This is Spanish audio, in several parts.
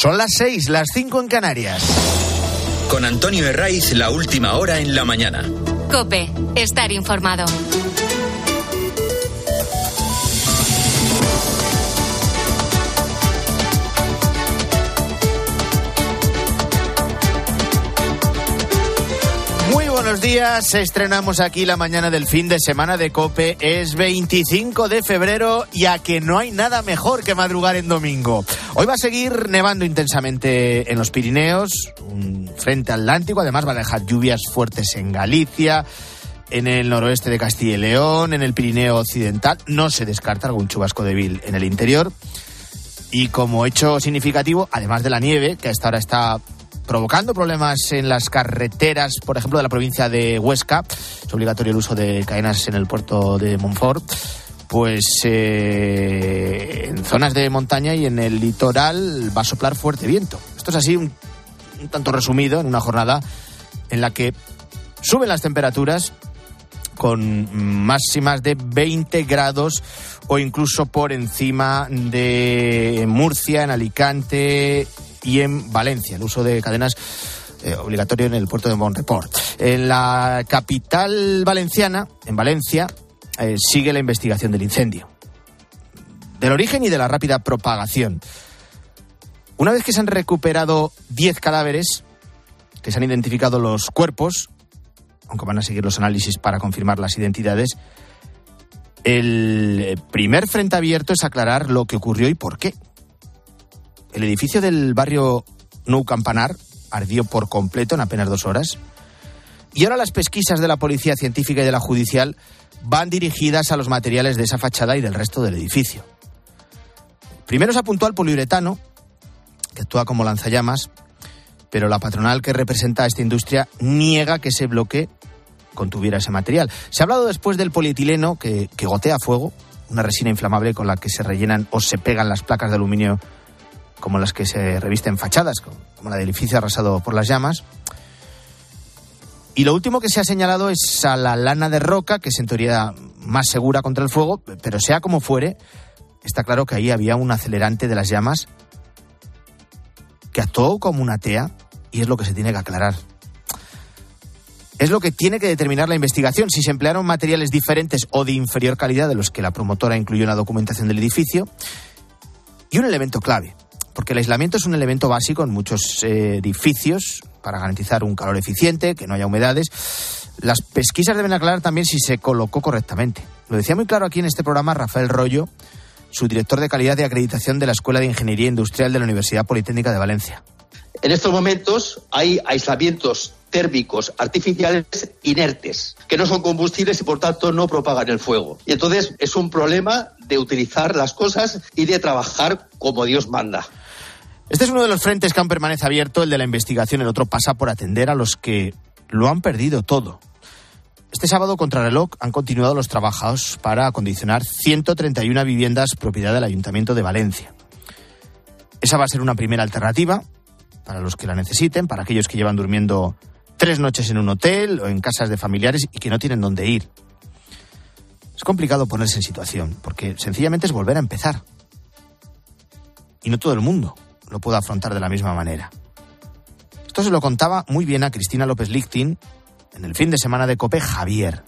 Son las seis, las cinco en Canarias. Con Antonio Herraiz, la última hora en la mañana. Cope, estar informado. Buenos días, estrenamos aquí la mañana del fin de semana de Cope. Es 25 de febrero y a que no hay nada mejor que madrugar en domingo. Hoy va a seguir nevando intensamente en los Pirineos, frente atlántico, además va a dejar lluvias fuertes en Galicia, en el noroeste de Castilla y León, en el Pirineo occidental. No se descarta algún chubasco débil en el interior. Y como hecho significativo, además de la nieve, que hasta ahora está provocando problemas en las carreteras, por ejemplo, de la provincia de Huesca. Es obligatorio el uso de cadenas en el puerto de Montfort. Pues eh, en zonas de montaña y en el litoral va a soplar fuerte viento. Esto es así un, un tanto resumido en una jornada en la que suben las temperaturas con máximas de 20 grados o incluso por encima de Murcia, en Alicante y en Valencia. El uso de cadenas eh, obligatorio en el puerto de Monreport. En la capital valenciana, en Valencia, eh, sigue la investigación del incendio. Del origen y de la rápida propagación. Una vez que se han recuperado 10 cadáveres, que se han identificado los cuerpos, aunque van a seguir los análisis para confirmar las identidades, el primer frente abierto es aclarar lo que ocurrió y por qué. El edificio del barrio Nou Campanar ardió por completo en apenas dos horas. Y ahora las pesquisas de la Policía Científica y de la Judicial van dirigidas a los materiales de esa fachada y del resto del edificio. Primero se apuntó al poliuretano, que actúa como lanzallamas, pero la patronal que representa a esta industria niega que ese bloque contuviera ese material. Se ha hablado después del polietileno que, que gotea fuego, una resina inflamable con la que se rellenan o se pegan las placas de aluminio como las que se revisten fachadas, como la del edificio arrasado por las llamas. Y lo último que se ha señalado es a la lana de roca, que es en teoría más segura contra el fuego, pero sea como fuere, está claro que ahí había un acelerante de las llamas que actuó como una tea y es lo que se tiene que aclarar. Es lo que tiene que determinar la investigación, si se emplearon materiales diferentes o de inferior calidad de los que la promotora incluyó en la documentación del edificio. Y un elemento clave, porque el aislamiento es un elemento básico en muchos eh, edificios para garantizar un calor eficiente, que no haya humedades. Las pesquisas deben aclarar también si se colocó correctamente. Lo decía muy claro aquí en este programa Rafael Rollo, su director de calidad de acreditación de la Escuela de Ingeniería Industrial de la Universidad Politécnica de Valencia. En estos momentos hay aislamientos térmicos artificiales inertes, que no son combustibles y por tanto no propagan el fuego. Y entonces es un problema de utilizar las cosas y de trabajar como Dios manda. Este es uno de los frentes que aún permanece abierto, el de la investigación. El otro pasa por atender a los que lo han perdido todo. Este sábado, contra reloj, han continuado los trabajos para acondicionar 131 viviendas propiedad del Ayuntamiento de Valencia. Esa va a ser una primera alternativa para los que la necesiten, para aquellos que llevan durmiendo tres noches en un hotel o en casas de familiares y que no tienen dónde ir. Es complicado ponerse en situación, porque sencillamente es volver a empezar. Y no todo el mundo lo puede afrontar de la misma manera. Esto se lo contaba muy bien a Cristina López Lichtin en el fin de semana de COPE Javier.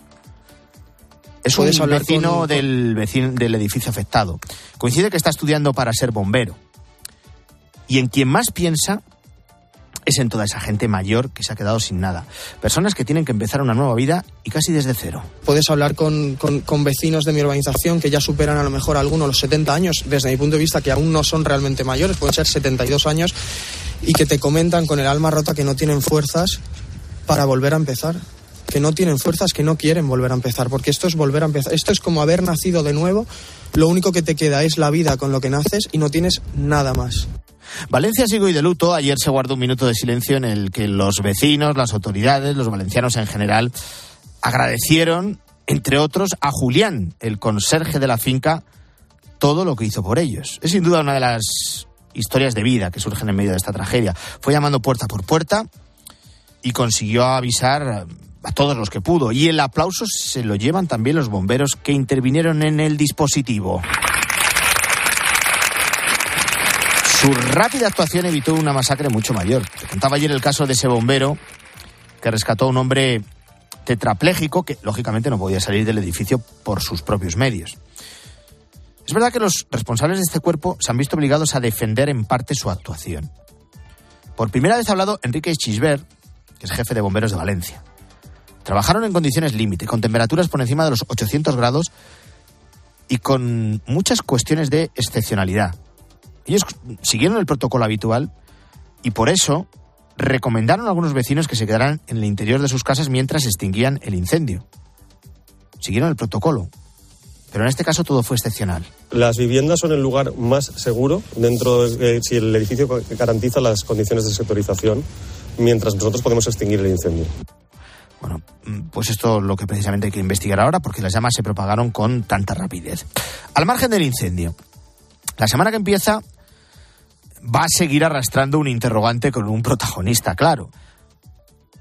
Es un vecino, con... del, vecino del edificio afectado. Coincide que está estudiando para ser bombero. Y en quien más piensa es en toda esa gente mayor que se ha quedado sin nada. Personas que tienen que empezar una nueva vida y casi desde cero. Puedes hablar con, con, vecinos de mi urbanización que ya superan a lo mejor algunos los 70 años, desde mi punto de vista, que aún no son realmente mayores, pueden ser 72 años, y que te comentan con el alma rota que no tienen fuerzas para volver a empezar. Que no tienen fuerzas, que no quieren volver a empezar, porque esto es volver a empezar. Esto es como haber nacido de nuevo, lo único que te queda es la vida con lo que naces y no tienes nada más. Valencia sigue hoy de luto. Ayer se guardó un minuto de silencio en el que los vecinos, las autoridades, los valencianos en general, agradecieron, entre otros, a Julián, el conserje de la finca, todo lo que hizo por ellos. Es sin duda una de las historias de vida que surgen en medio de esta tragedia. Fue llamando puerta por puerta y consiguió avisar a todos los que pudo. Y el aplauso se lo llevan también los bomberos que intervinieron en el dispositivo. Su rápida actuación evitó una masacre mucho mayor. Te contaba ayer el caso de ese bombero que rescató a un hombre tetrapléjico que lógicamente no podía salir del edificio por sus propios medios. Es verdad que los responsables de este cuerpo se han visto obligados a defender en parte su actuación. Por primera vez ha hablado Enrique Chisbert, que es jefe de bomberos de Valencia. Trabajaron en condiciones límite, con temperaturas por encima de los 800 grados y con muchas cuestiones de excepcionalidad. Ellos siguieron el protocolo habitual y por eso recomendaron a algunos vecinos que se quedaran en el interior de sus casas mientras extinguían el incendio. Siguieron el protocolo, pero en este caso todo fue excepcional. Las viviendas son el lugar más seguro dentro de si el edificio garantiza las condiciones de sectorización, mientras nosotros podemos extinguir el incendio. Bueno, mm, pues esto es lo que precisamente hay que investigar ahora, porque las llamas se propagaron con tanta rapidez. Al margen del incendio, la semana que empieza va a seguir arrastrando un interrogante con un protagonista, claro.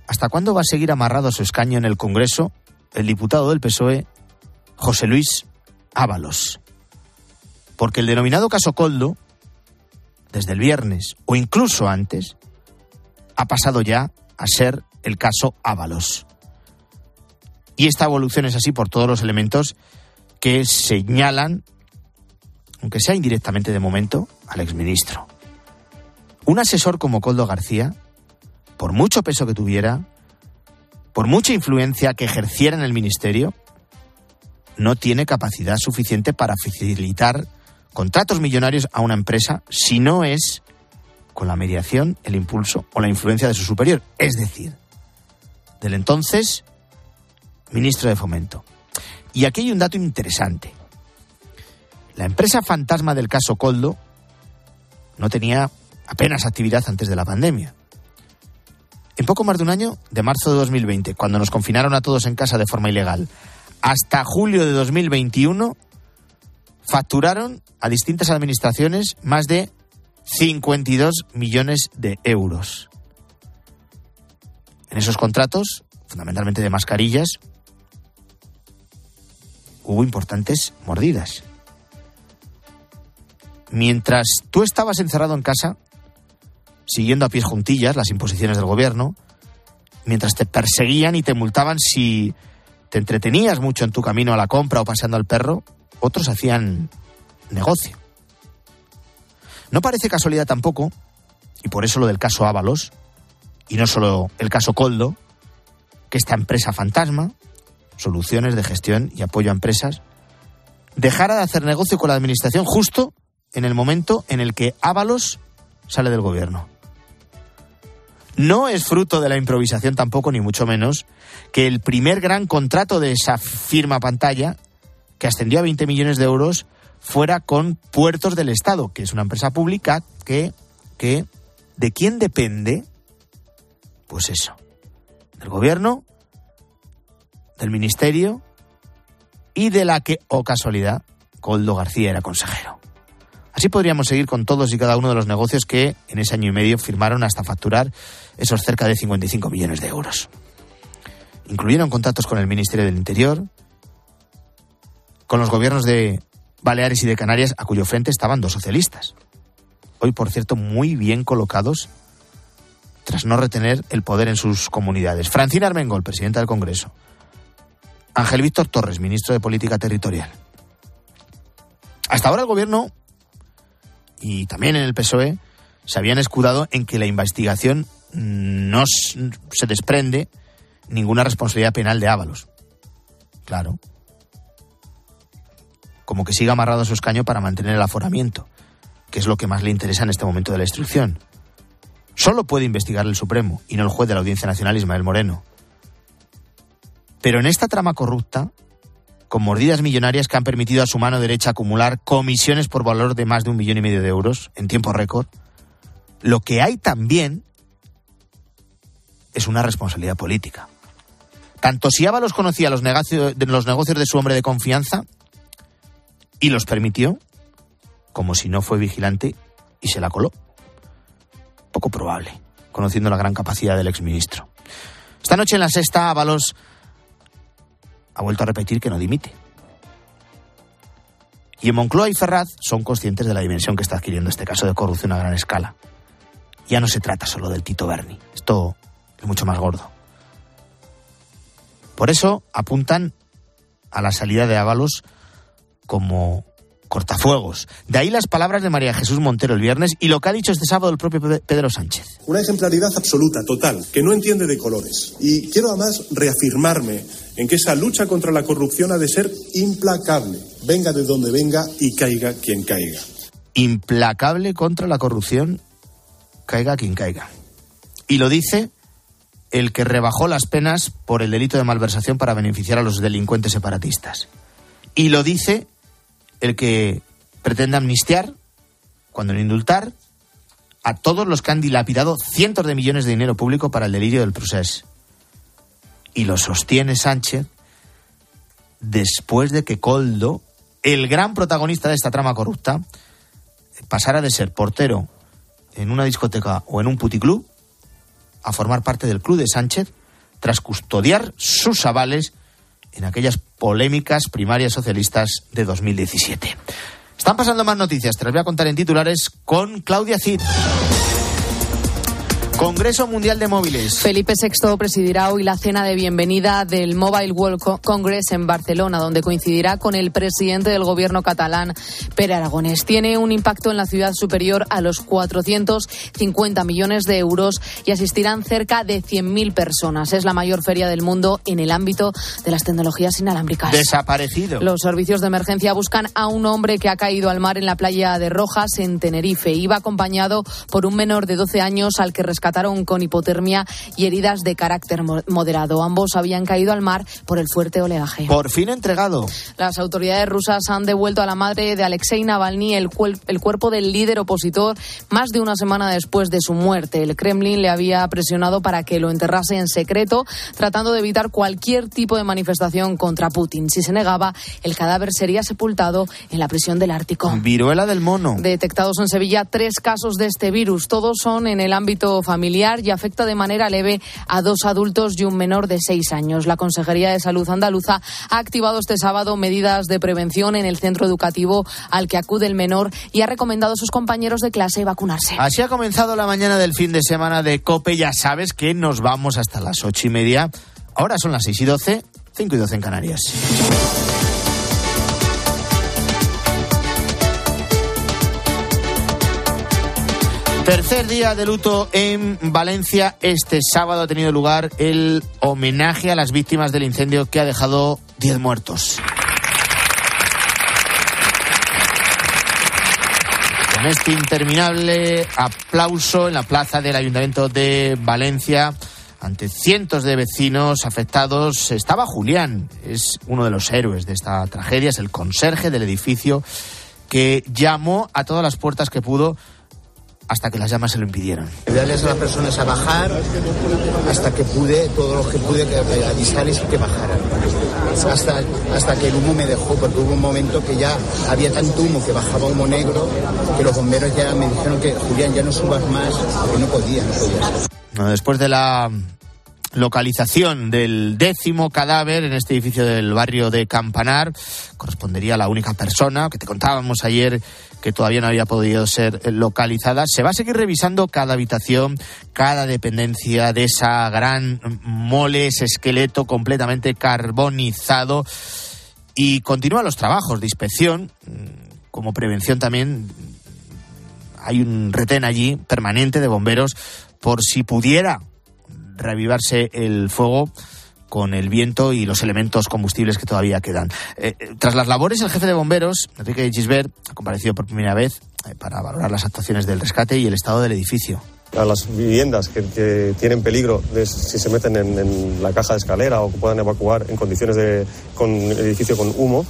¿Hasta cuándo va a seguir amarrado a su escaño en el Congreso el diputado del PSOE, José Luis Ábalos? Porque el denominado caso Coldo, desde el viernes o incluso antes, ha pasado ya a ser el caso Ábalos. Y esta evolución es así por todos los elementos que señalan, aunque sea indirectamente de momento, al exministro. Un asesor como Coldo García, por mucho peso que tuviera, por mucha influencia que ejerciera en el ministerio, no tiene capacidad suficiente para facilitar contratos millonarios a una empresa si no es con la mediación, el impulso o la influencia de su superior, es decir, del entonces ministro de Fomento. Y aquí hay un dato interesante. La empresa fantasma del caso Coldo no tenía apenas actividad antes de la pandemia. En poco más de un año, de marzo de 2020, cuando nos confinaron a todos en casa de forma ilegal, hasta julio de 2021, facturaron a distintas administraciones más de 52 millones de euros. En esos contratos, fundamentalmente de mascarillas, hubo importantes mordidas. Mientras tú estabas encerrado en casa, siguiendo a pies juntillas las imposiciones del gobierno, mientras te perseguían y te multaban si te entretenías mucho en tu camino a la compra o paseando al perro, otros hacían negocio. No parece casualidad tampoco, y por eso lo del caso Ábalos, y no solo el caso Coldo, que esta empresa fantasma, soluciones de gestión y apoyo a empresas, dejara de hacer negocio con la administración justo en el momento en el que Ábalos sale del gobierno. No es fruto de la improvisación tampoco, ni mucho menos, que el primer gran contrato de esa firma pantalla, que ascendió a 20 millones de euros, fuera con Puertos del Estado, que es una empresa pública que, que ¿de quién depende? Pues eso, del gobierno, del ministerio y de la que, o oh casualidad, Coldo García era consejero. Así podríamos seguir con todos y cada uno de los negocios que en ese año y medio firmaron hasta facturar esos cerca de 55 millones de euros. Incluyeron contratos con el Ministerio del Interior, con los gobiernos de Baleares y de Canarias, a cuyo frente estaban dos socialistas. Hoy, por cierto, muy bien colocados tras no retener el poder en sus comunidades. Francina Armengol, presidenta del Congreso. Ángel Víctor Torres, ministro de Política Territorial. Hasta ahora el gobierno y también en el PSOE se habían escudado en que la investigación no se desprende ninguna responsabilidad penal de Ábalos. Claro. Como que siga amarrado a su escaño para mantener el aforamiento, que es lo que más le interesa en este momento de la instrucción. Solo puede investigar el Supremo y no el juez de la Audiencia Nacional Ismael Moreno. Pero en esta trama corrupta, con mordidas millonarias que han permitido a su mano derecha acumular comisiones por valor de más de un millón y medio de euros en tiempo récord, lo que hay también es una responsabilidad política. Tanto si Ábalos conocía los negocios, de su hombre de confianza y los permitió, como si no fue vigilante y se la coló. Poco probable, conociendo la gran capacidad del exministro. Esta noche en la sexta, Ábalos ha vuelto a repetir que no dimite. Y en Moncloa y Ferraz son conscientes de la dimensión que está adquiriendo este caso de corrupción a gran escala. Ya no se trata solo del Tito Berni, esto es mucho más gordo. Por eso apuntan a la salida de Ábalos como cortafuegos. De ahí las palabras de María Jesús Montero el viernes y lo que ha dicho este sábado el propio Pedro Sánchez. Una ejemplaridad absoluta, total, que no entiende de colores. Y quiero además reafirmarme en que esa lucha contra la corrupción ha de ser implacable, venga de donde venga y caiga quien caiga. Implacable contra la corrupción, caiga quien caiga. Y lo dice el que rebajó las penas por el delito de malversación para beneficiar a los delincuentes separatistas. Y lo dice el que pretende amnistiar, cuando no indultar, a todos los que han dilapidado cientos de millones de dinero público para el delirio del procés. Y lo sostiene Sánchez después de que Coldo, el gran protagonista de esta trama corrupta, pasara de ser portero en una discoteca o en un puticlub a formar parte del club de Sánchez tras custodiar sus avales en aquellas polémicas primarias socialistas de 2017. Están pasando más noticias, te las voy a contar en titulares con Claudia Cid. Congreso Mundial de Móviles. Felipe VI presidirá hoy la cena de bienvenida del Mobile World Congress en Barcelona, donde coincidirá con el presidente del gobierno catalán, Pere Aragonés. Tiene un impacto en la ciudad superior a los 450 millones de euros y asistirán cerca de 100.000 personas. Es la mayor feria del mundo en el ámbito de las tecnologías inalámbricas. Desaparecido. Los servicios de emergencia buscan a un hombre que ha caído al mar en la playa de Rojas, en Tenerife. Iba acompañado por un menor de 12 años al que rescataron con hipotermia y heridas de carácter moderado. Ambos habían caído al mar por el fuerte oleaje. Por fin entregado. Las autoridades rusas han devuelto a la madre de Alexei Navalny el, el cuerpo del líder opositor más de una semana después de su muerte. El Kremlin le había presionado para que lo enterrase en secreto, tratando de evitar cualquier tipo de manifestación contra Putin. Si se negaba, el cadáver sería sepultado en la prisión del Ártico. Viruela del mono. Detectados en Sevilla tres casos de este virus. Todos son en el ámbito familiar y afecta de manera leve a dos adultos y un menor de seis años. La Consejería de Salud andaluza ha activado este sábado medidas de prevención en el centro educativo al que acude el menor y ha recomendado a sus compañeros de clase vacunarse. Así ha comenzado la mañana del fin de semana de COPE. Ya sabes que nos vamos hasta las ocho y media. Ahora son las seis y doce, cinco y doce en Canarias. Tercer día de luto en Valencia. Este sábado ha tenido lugar el homenaje a las víctimas del incendio que ha dejado 10 muertos. Con este interminable aplauso en la plaza del Ayuntamiento de Valencia, ante cientos de vecinos afectados, estaba Julián. Es uno de los héroes de esta tragedia, es el conserje del edificio que llamó a todas las puertas que pudo hasta que las llamas se lo impidieron. Darles a las personas a bajar hasta que pude, todo lo que pude, avisarles y que bajaran. Hasta, hasta que el humo me dejó, porque hubo un momento que ya había tanto humo que bajaba humo negro, que los bomberos ya me dijeron que Julián ya no subas más, porque no podía, no podía. Después de la localización del décimo cadáver en este edificio del barrio de Campanar. Correspondería a la única persona que te contábamos ayer que todavía no había podido ser localizada. Se va a seguir revisando cada habitación, cada dependencia de esa gran mole, ese esqueleto completamente carbonizado. Y continúan los trabajos de inspección, como prevención también. Hay un retén allí permanente de bomberos por si pudiera reavivarse el fuego con el viento y los elementos combustibles que todavía quedan. Eh, eh, tras las labores, el jefe de bomberos, Enrique Gisbert, ha comparecido por primera vez eh, para valorar las actuaciones del rescate y el estado del edificio. A las viviendas que, tienen peligro de, si se meten en, la caja de escalera o que puedan evacuar en condiciones de con edificio con humo,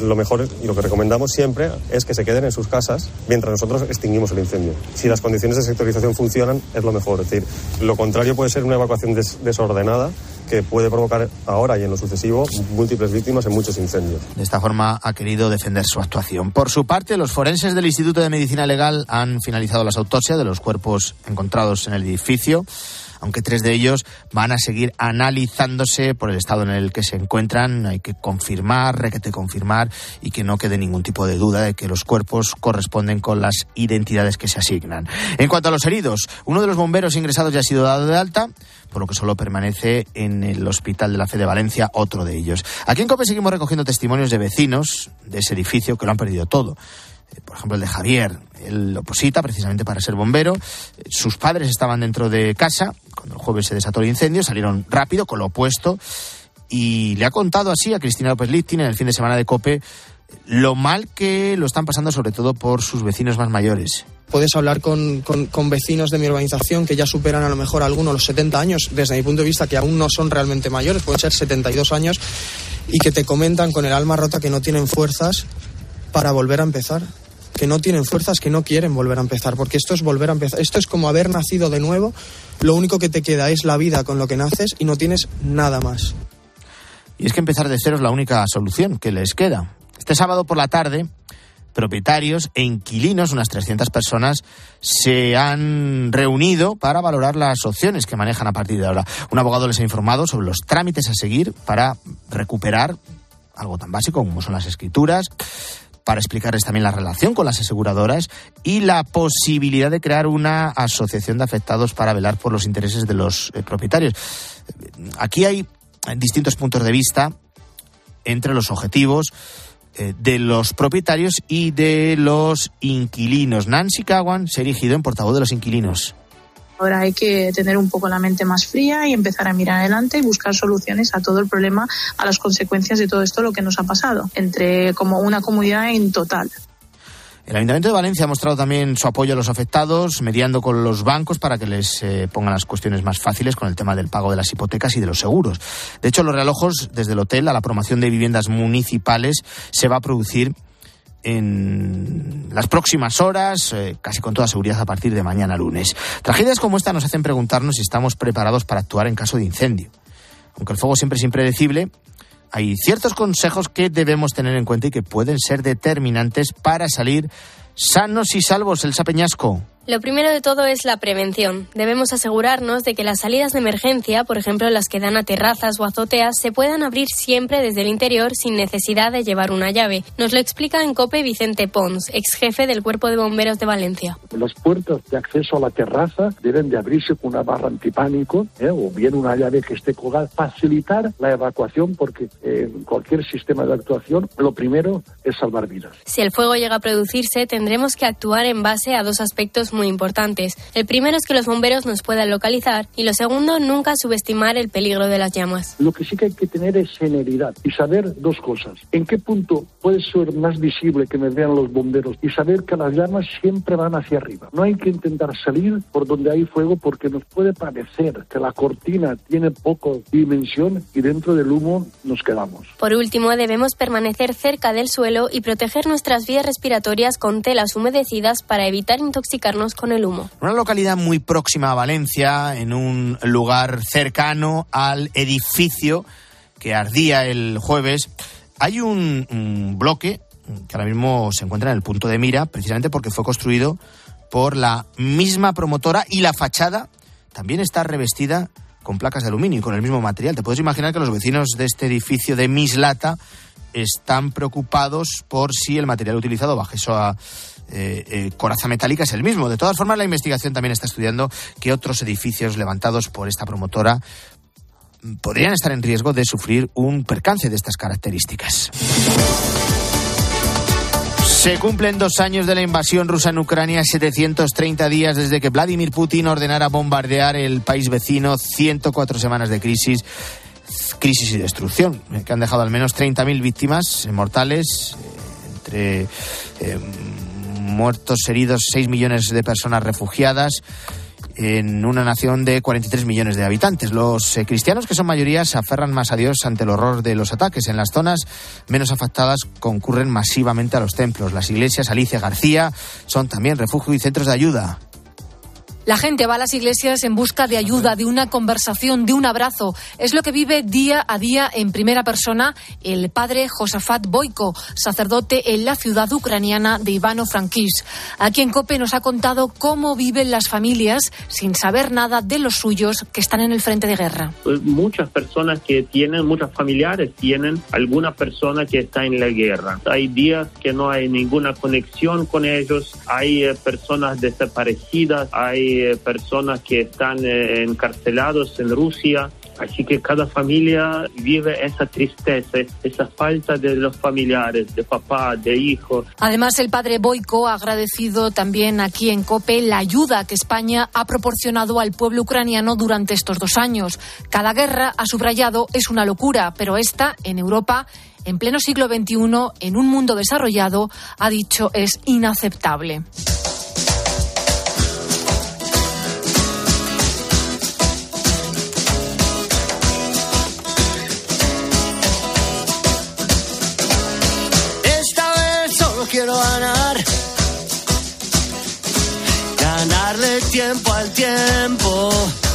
lo mejor y lo que recomendamos siempre es que se queden en sus casas mientras nosotros extinguimos el incendio. Si las condiciones de sectorización funcionan, es lo mejor. Es decir, lo contrario puede ser una evacuación desordenada que puede provocar ahora y en lo sucesivo múltiples víctimas en muchos incendios. De esta forma ha querido defender su actuación. Por su parte, los forenses del Instituto de Medicina Legal han finalizado las autopsias de los cuerpos encontrados en el edificio aunque tres de ellos van a seguir analizándose por el estado en el que se encuentran. Hay que confirmar, requete confirmar y que no quede ningún tipo de duda de que los cuerpos corresponden con las identidades que se asignan. En cuanto a los heridos, uno de los bomberos ingresados ya ha sido dado de alta, por lo que solo permanece en el Hospital de la Fe de Valencia otro de ellos. Aquí en COPE seguimos recogiendo testimonios de vecinos de ese edificio que lo han perdido todo eh, por ejemplo el de Javier, él oposita precisamente para ser bombero. Sus padres estaban dentro de casa cuando el jueves se desató el incendio, salieron rápido con lo opuesto y le ha contado así a Cristina López Lichtin en el fin de semana de COPE lo mal que lo están pasando sobre todo por sus vecinos más mayores. Puedes hablar con, con, vecinos de mi urbanización que ya superan a lo mejor algunos los 70 años, desde mi punto de vista, que aún no son realmente mayores, pueden ser 72 años, y que te comentan con el alma rota que no tienen fuerzas para volver a empezar que no tienen fuerzas, que no quieren volver a empezar, porque esto es volver a empezar. Esto es como haber nacido de nuevo, lo único que te queda es la vida con lo que naces y no tienes nada más. Y es que empezar de cero es la única solución que les queda. Este sábado por la tarde, propietarios e inquilinos, unas 300 personas, se han reunido para valorar las opciones que manejan a partir de ahora. Un abogado les ha informado sobre los trámites a seguir para recuperar algo tan básico como son las escrituras, para explicarles también la relación con las aseguradoras y la posibilidad de crear una asociación de afectados para velar por los intereses de los eh, propietarios. Aquí hay distintos puntos de vista entre los objetivos eh, de los propietarios y de los inquilinos. Nancy Cowan se ha erigido en portavoz de los inquilinos. Ahora hay que tener un poco la mente más fría y empezar a mirar adelante y buscar soluciones a todo el problema, a las consecuencias de todo esto, lo que nos ha pasado, entre como una comunidad en total. El Ayuntamiento de Valencia ha mostrado también su apoyo a los afectados, mediando con los bancos para que les eh, pongan las cuestiones más fáciles con el tema del pago de las hipotecas y de los seguros. De hecho, los realojos desde el hotel a la promoción de viviendas municipales se va a producir en las próximas horas, eh, casi con toda seguridad a partir de mañana lunes. Tragedias como esta nos hacen preguntarnos si estamos preparados para actuar en caso de incendio. Aunque el fuego siempre es impredecible, hay ciertos consejos que debemos tener en cuenta y que pueden ser determinantes para salir sanos y salvos. El Sapeñasco. Lo primero de todo es la prevención. Debemos asegurarnos de que las salidas de emergencia, por ejemplo las que dan a terrazas o azoteas, se puedan abrir siempre desde el interior sin necesidad de llevar una llave. Nos lo explica en COPE Vicente Pons, ex jefe del Cuerpo de Bomberos de Valencia. Las puertas de acceso a la terraza deben de abrirse con una barra antipánico ¿eh? o bien una llave que esté colgada. Facilitar la evacuación porque en cualquier sistema de actuación lo primero es salvar vidas. Si el fuego llega a producirse, tendremos que actuar en base a dos aspectos muy importantes. El primero es que los bomberos nos puedan localizar y lo segundo, nunca subestimar el peligro de las llamas. Lo que sí que hay que tener es generalidad y saber dos cosas. En qué punto puede ser más visible que me vean los bomberos y saber que las llamas siempre van hacia arriba. No hay que intentar salir por donde hay fuego porque nos puede parecer que la cortina tiene poco dimensión y dentro del humo nos quedamos. Por último, debemos permanecer cerca del suelo y proteger nuestras vías respiratorias con telas humedecidas para evitar intoxicarnos con el humo. Una localidad muy próxima a Valencia, en un lugar cercano al edificio que ardía el jueves, hay un, bloque que ahora mismo se encuentra en el punto de mira, precisamente porque fue construido por la misma promotora y la fachada también está revestida con placas de aluminio y con el mismo material. Te puedes imaginar que los vecinos de este edificio de Mislata están preocupados por si el material utilizado bajo eso a eh, eh, coraza metálica es el mismo. De todas formas, la investigación también está estudiando que otros edificios levantados por esta promotora podrían estar en riesgo de sufrir un percance de estas características. Se cumplen dos años de la invasión rusa en Ucrania, 730 días desde que Vladimir Putin ordenara bombardear el país vecino, 104 semanas de crisis, crisis y destrucción, que han dejado al menos 30.000 víctimas mortales, eh, entre muertos, heridos, 6 millones de personas refugiadas en una nación de 43 millones de habitantes. Los eh, cristianos, que son mayoría, se aferran más a Dios ante el horror de los ataques. En las zonas menos afectadas concurren masivamente a los templos. Las iglesias Alicia García son también refugio y centros de ayuda. La gente va a las iglesias en busca de ayuda, de una conversación, de un abrazo. Es lo que vive día a día en primera persona el padre Josafat Boiko, sacerdote en la ciudad ucraniana de Ivano-Frankivsk. Aquí en COPE nos ha contado cómo viven las familias sin saber nada de los suyos que están en el frente de guerra. Pues muchas personas que tienen, muchos familiares tienen alguna persona que está en la guerra. Hay días que no hay ninguna conexión con ellos, hay eh, personas desaparecidas, hay eh, personas que están eh, encarcelados en Rusia. Así que cada familia vive esa tristeza, esa falta de los familiares, de papá, de hijos. Además, el padre Boico ha agradecido también aquí en COPE la ayuda que España ha proporcionado al pueblo ucraniano durante estos dos años. Cada guerra, ha subrayado, es una locura, pero esta, en Europa, en pleno siglo XXI, en un mundo desarrollado, ha dicho, es inaceptable. Ganar. Ganarle tiempo al tiempo.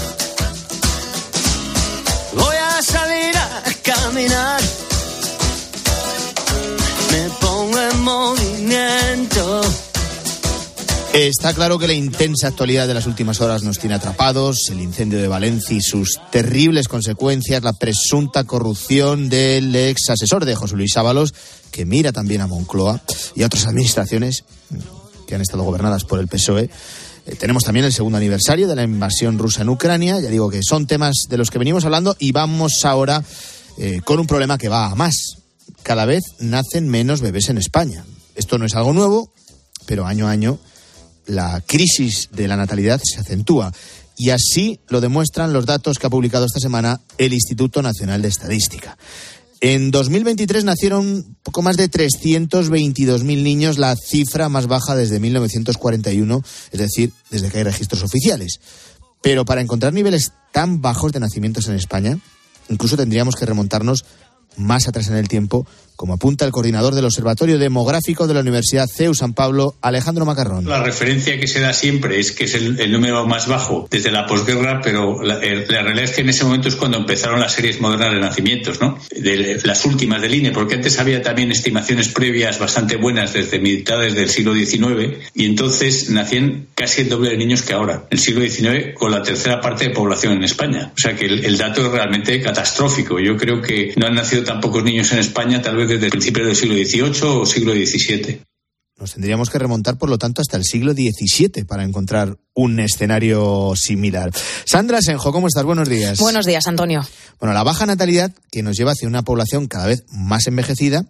Está claro que la intensa actualidad de las últimas horas nos tiene atrapados, el incendio de Valencia y sus terribles consecuencias, la presunta corrupción del ex asesor de José Luis Ábalos, que mira también a Moncloa y a otras administraciones que han estado gobernadas por el PSOE. Eh, tenemos también el segundo aniversario de la invasión rusa en Ucrania, ya digo que son temas de los que venimos hablando y vamos ahora eh, con un problema que va a más. Cada vez nacen menos bebés en España. Esto no es algo nuevo, pero año a año la crisis de la natalidad se acentúa. Y así lo demuestran los datos que ha publicado esta semana el Instituto Nacional de Estadística. En 2023 nacieron poco más de 322.000 niños, la cifra más baja desde 1941, es decir, desde que hay registros oficiales. Pero para encontrar niveles tan bajos de nacimientos en España, incluso tendríamos que remontarnos más atrás en el tiempo, como apunta el coordinador del Observatorio Demográfico de la Universidad CEU San Pablo, Alejandro Macarrón. La referencia que se da siempre es que es el, número más bajo desde la posguerra, pero la, realidad es que en ese momento es cuando empezaron las series modernas de nacimientos, ¿no? De, las últimas del INE, porque antes había también estimaciones previas bastante buenas desde mitades del siglo XIX y entonces nacían casi el doble de niños que ahora, el siglo XIX, con la tercera parte de población en España. O sea que el, el dato es realmente catastrófico. Yo creo que no han nacido tan pocos niños en España, tal vez desde principios del siglo XVIII o siglo XVII. Nos tendríamos que remontar, por lo tanto, hasta el siglo XVII para encontrar un escenario similar. Sandra Senjo, ¿cómo estás? Buenos días. Buenos días, Antonio. Bueno, la baja natalidad que nos lleva hacia una población cada vez más envejecida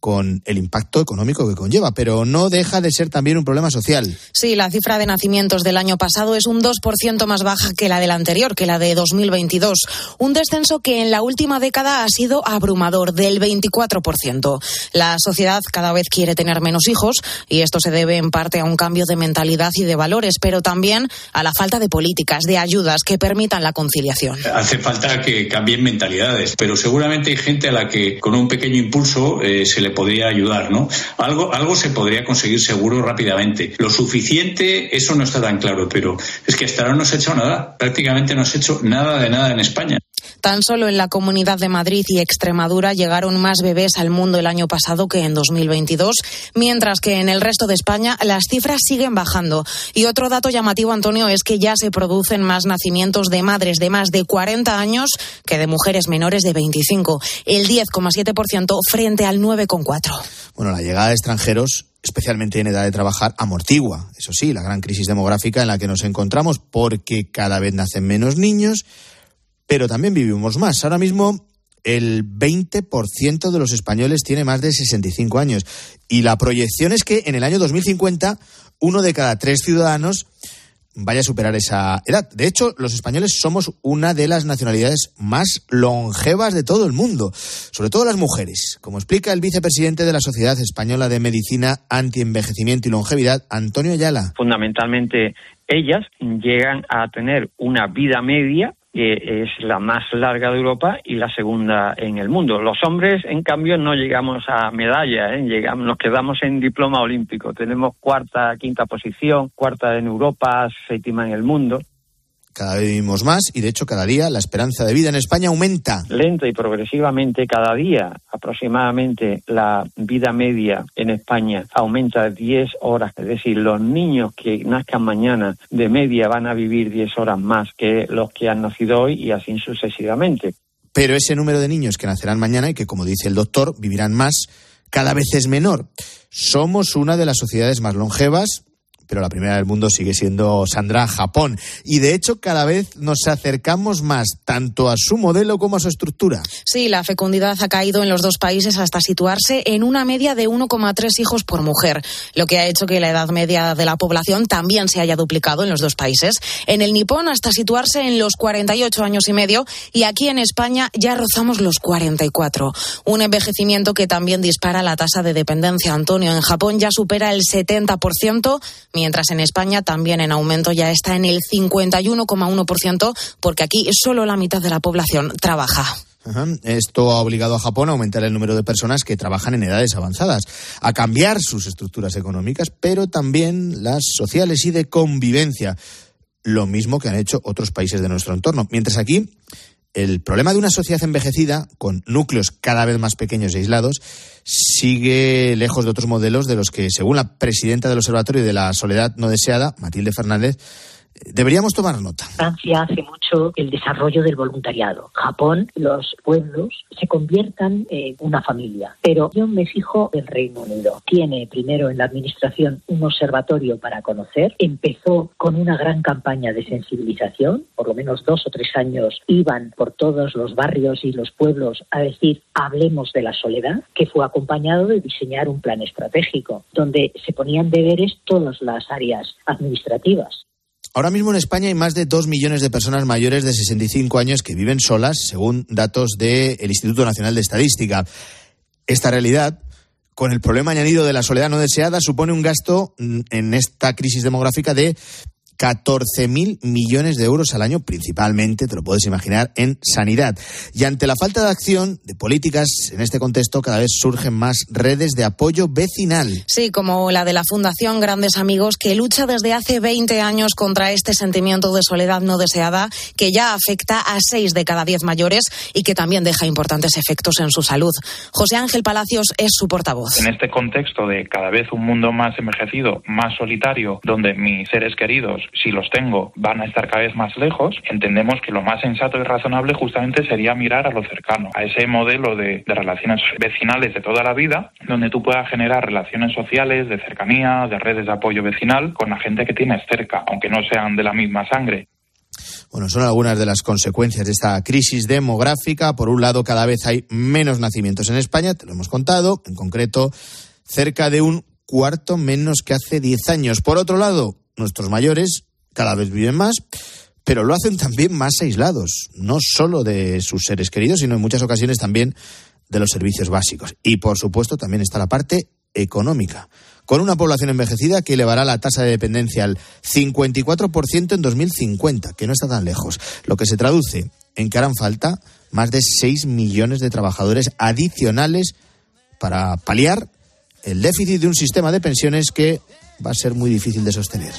con el impacto económico que conlleva, pero no deja de ser también un problema social. Sí, la cifra de nacimientos del año pasado es un 2% más baja que la del anterior, que la de 2022. Un descenso que en la última década ha sido abrumador, del 24%. La sociedad cada vez quiere tener menos hijos y esto se debe en parte a un cambio de mentalidad y de valores, pero también a la falta de políticas, de ayudas que permitan la conciliación. Hace falta que cambien mentalidades, pero seguramente hay gente a la que con un pequeño impulso eh, se le podría ayudar, ¿no? Algo, algo se podría conseguir seguro rápidamente. Lo suficiente, eso no está tan claro, pero es que hasta ahora no se ha hecho nada. Prácticamente no se ha hecho nada de nada en España. Tan solo en la Comunidad de Madrid y Extremadura llegaron más bebés al mundo el año pasado que en 2022, mientras que en el resto de España las cifras siguen bajando. Y otro dato llamativo, Antonio, es que ya se producen más nacimientos de madres de más de 40 años que de mujeres menores de 25, el 10,7% frente al 9,4%. Bueno, la llegada de extranjeros especialmente en edad de trabajar, amortigua, eso sí, la gran crisis demográfica en la que nos encontramos, porque cada vez nacen menos niños, pero también vivimos más. Ahora mismo el 20% de los españoles tiene más de 65 años y la proyección es que en el año 2050 uno de cada tres ciudadanos vaya a superar esa edad. De hecho, los españoles somos una de las nacionalidades más longevas de todo el mundo, sobre todo las mujeres, como explica el vicepresidente de la Sociedad Española de Medicina, Antienvejecimiento y Longevidad, Antonio Ayala. Fundamentalmente, ellas llegan a tener una vida media que es la más larga de Europa y la segunda en el mundo. Los hombres, en cambio, no llegamos a medalla, ¿eh? llegamos, nos quedamos en diploma olímpico. Tenemos cuarta, quinta posición, cuarta en Europa, séptima en el mundo. Cada vez vivimos más y, de hecho, cada día la esperanza de vida en España aumenta. Lenta y progresivamente cada día, aproximadamente la vida media en España aumenta 10 horas. Es decir, los niños que nazcan mañana de media van a vivir 10 horas más que los que han nacido hoy y así sucesivamente. Pero ese número de niños que nacerán mañana y que, como dice el doctor, vivirán más, cada vez es menor. Somos una de las sociedades más longevas pero la primera del mundo sigue siendo Sandra Japón. Y de hecho cada vez nos acercamos más tanto a su modelo como a su estructura. Sí, la fecundidad ha caído en los dos países hasta situarse en una media de 1,3 hijos por mujer, lo que ha hecho que la edad media de la población también se haya duplicado en los dos países. En el nipón hasta situarse en los 48 años y medio y aquí en España ya rozamos los 44. Un envejecimiento que también dispara la tasa de dependencia. Antonio, en Japón ya supera el 70%, mientras en España también en aumento ya está en el 51,1%, porque aquí solo la mitad de la población trabaja. Esto ha obligado a Japón a aumentar el número de personas que trabajan en edades avanzadas, a cambiar sus estructuras económicas, pero también las sociales y de convivencia, lo mismo que han hecho otros países de nuestro entorno. Mientras aquí, el problema de una sociedad envejecida, con núcleos cada vez más pequeños y aislados, sigue lejos de otros modelos de los que, según la presidenta del Observatorio de la Soledad No Deseada, Matilde Fernández, Deberíamos tomar nota. Francia hace mucho el desarrollo del voluntariado. Japón, los pueblos se conviertan en una familia. Pero yo me fijo el Reino Unido. Tiene primero en la administración un observatorio para conocer. Empezó con una gran campaña de sensibilización. Por lo menos dos o tres años iban por todos los barrios y los pueblos a decir hablemos de la soledad, que fue acompañado de diseñar un plan estratégico donde se ponían deberes todas las áreas administrativas. Ahora mismo en España hay más de dos millones de personas mayores de 65 años que viven solas, según datos del Instituto Nacional de Estadística. Esta realidad, con el problema añadido de la soledad no deseada, supone un gasto en esta crisis demográfica de 14.000 millones de euros al año, principalmente, te lo puedes imaginar, en sanidad. Y ante la falta de acción de políticas en este contexto, cada vez surgen más redes de apoyo vecinal. Sí, como la de la Fundación Grandes Amigos, que lucha desde hace 20 años contra este sentimiento de soledad no deseada, que ya afecta a 6 de cada 10 mayores y que también deja importantes efectos en su salud. José Ángel Palacios es su portavoz. En este contexto de cada vez un mundo más envejecido, más solitario, donde mis seres queridos si los tengo, van a estar cada vez más lejos, entendemos que lo más sensato y razonable justamente sería mirar a lo cercano, a ese modelo de, relaciones vecinales de toda la vida, donde tú puedas generar relaciones sociales de cercanía, de redes de apoyo vecinal con la gente que tienes cerca, aunque no sean de la misma sangre. Bueno, son algunas de las consecuencias de esta crisis demográfica. Por un lado, cada vez hay menos nacimientos en España, te lo hemos contado, en concreto, cerca de un cuarto menos que hace 10 años. Por otro lado, nuestros mayores cada vez viven más, pero lo hacen también más aislados, no solo de sus seres queridos, sino en muchas ocasiones también de los servicios básicos. Y por supuesto también está la parte económica, con una población envejecida que elevará la tasa de dependencia al 54% en 2050, que no está tan lejos, lo que se traduce en que harán falta más de 6 millones de trabajadores adicionales para paliar el déficit de un sistema de pensiones que va a ser muy difícil de sostener.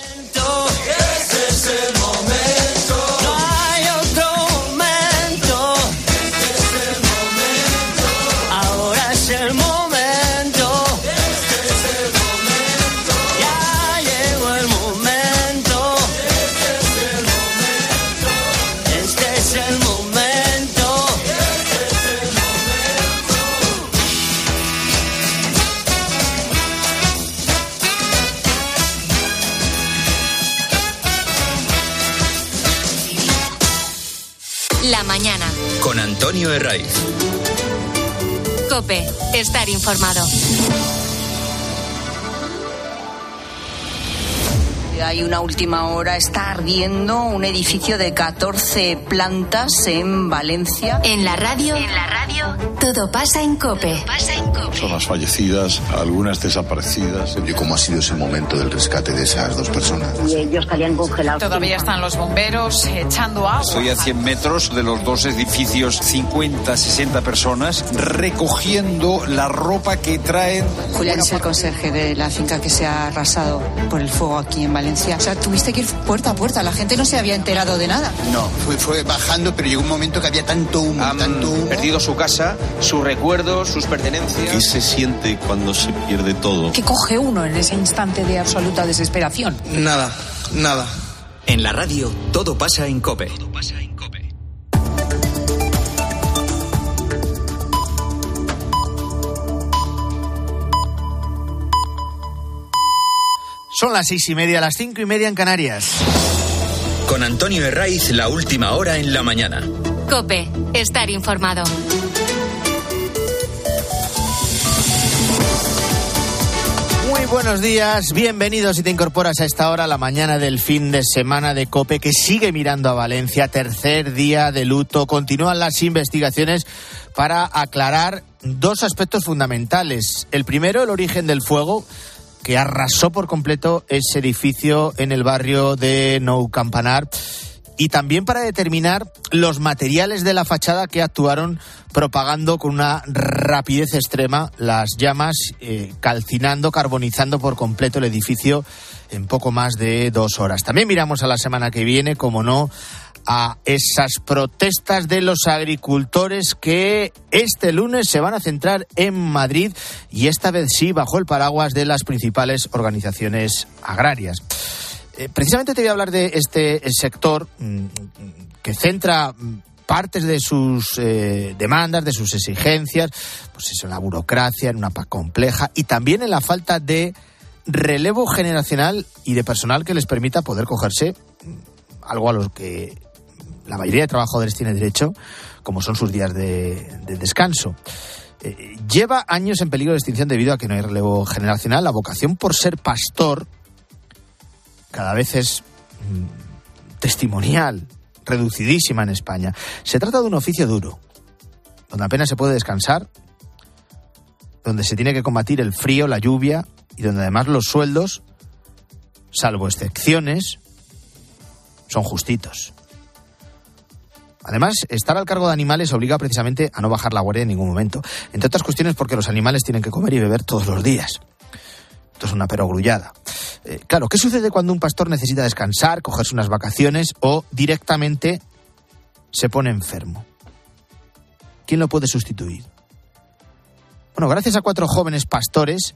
Antonio Herraiz. Cope, estar informado. Hay una última hora, está ardiendo un edificio de 14 plantas en Valencia. En la radio, en la radio, todo pasa en Cope. Personas fallecidas, algunas desaparecidas. ¿Y cómo ha sido ese momento del rescate de esas dos personas? Y ellos estarían congelados. Todavía están los bomberos echando agua. Estoy a 100 metros de los dos edificios, 50, 60 personas recogiendo la ropa que traen. Julián es el conserje de la finca que se ha arrasado por el fuego aquí en Valencia. O sea, tuviste que ir puerta a puerta, la gente no se había enterado de nada. No, fue, fue bajando, pero llegó un momento que había tanto humo, Han tanto humo. perdido su casa, sus recuerdos, sus pertenencias. ¿Qué se siente cuando se pierde todo? ¿Qué coge uno en ese instante de absoluta desesperación? Nada, nada. En la radio, todo pasa en Cope. Son las seis y media, las cinco y media en Canarias. Con Antonio Herraiz, la última hora en la mañana. Cope, estar informado. Muy buenos días, bienvenidos si te incorporas a esta hora, la mañana del fin de semana de COPE, que sigue mirando a Valencia, tercer día de luto. Continúan las investigaciones para aclarar dos aspectos fundamentales. El primero, el origen del fuego que arrasó por completo ese edificio en el barrio de Nou Campanar y también para determinar los materiales de la fachada que actuaron propagando con una rapidez extrema las llamas, eh, calcinando, carbonizando por completo el edificio en poco más de dos horas. También miramos a la semana que viene, como no, a esas protestas de los agricultores que este lunes se van a centrar en Madrid y esta vez sí bajo el paraguas de las principales organizaciones agrarias. Eh, precisamente te voy a hablar de este sector mm, que centra mm, partes de sus eh, demandas, de sus exigencias, pues eso, en la burocracia, en una PAC compleja y también en la falta de relevo generacional y de personal que les permita poder cogerse mm, algo a lo que la mayoría de trabajadores tiene derecho, como son sus días de, de descanso. Eh, lleva años en peligro de extinción debido a que no hay relevo generacional. La vocación por ser pastor cada vez es mm, testimonial, reducidísima en España. Se trata de un oficio duro, donde apenas se puede descansar, donde se tiene que combatir el frío, la lluvia y donde además los sueldos, salvo excepciones, son justitos. Además, estar al cargo de animales obliga precisamente a no bajar la guardia en ningún momento. Entre otras cuestiones porque los animales tienen que comer y beber todos los días. Esto es una perogrullada. Eh, claro, ¿qué sucede cuando un pastor necesita descansar, cogerse unas vacaciones o directamente se pone enfermo? ¿Quién lo puede sustituir? Bueno, gracias a cuatro jóvenes pastores,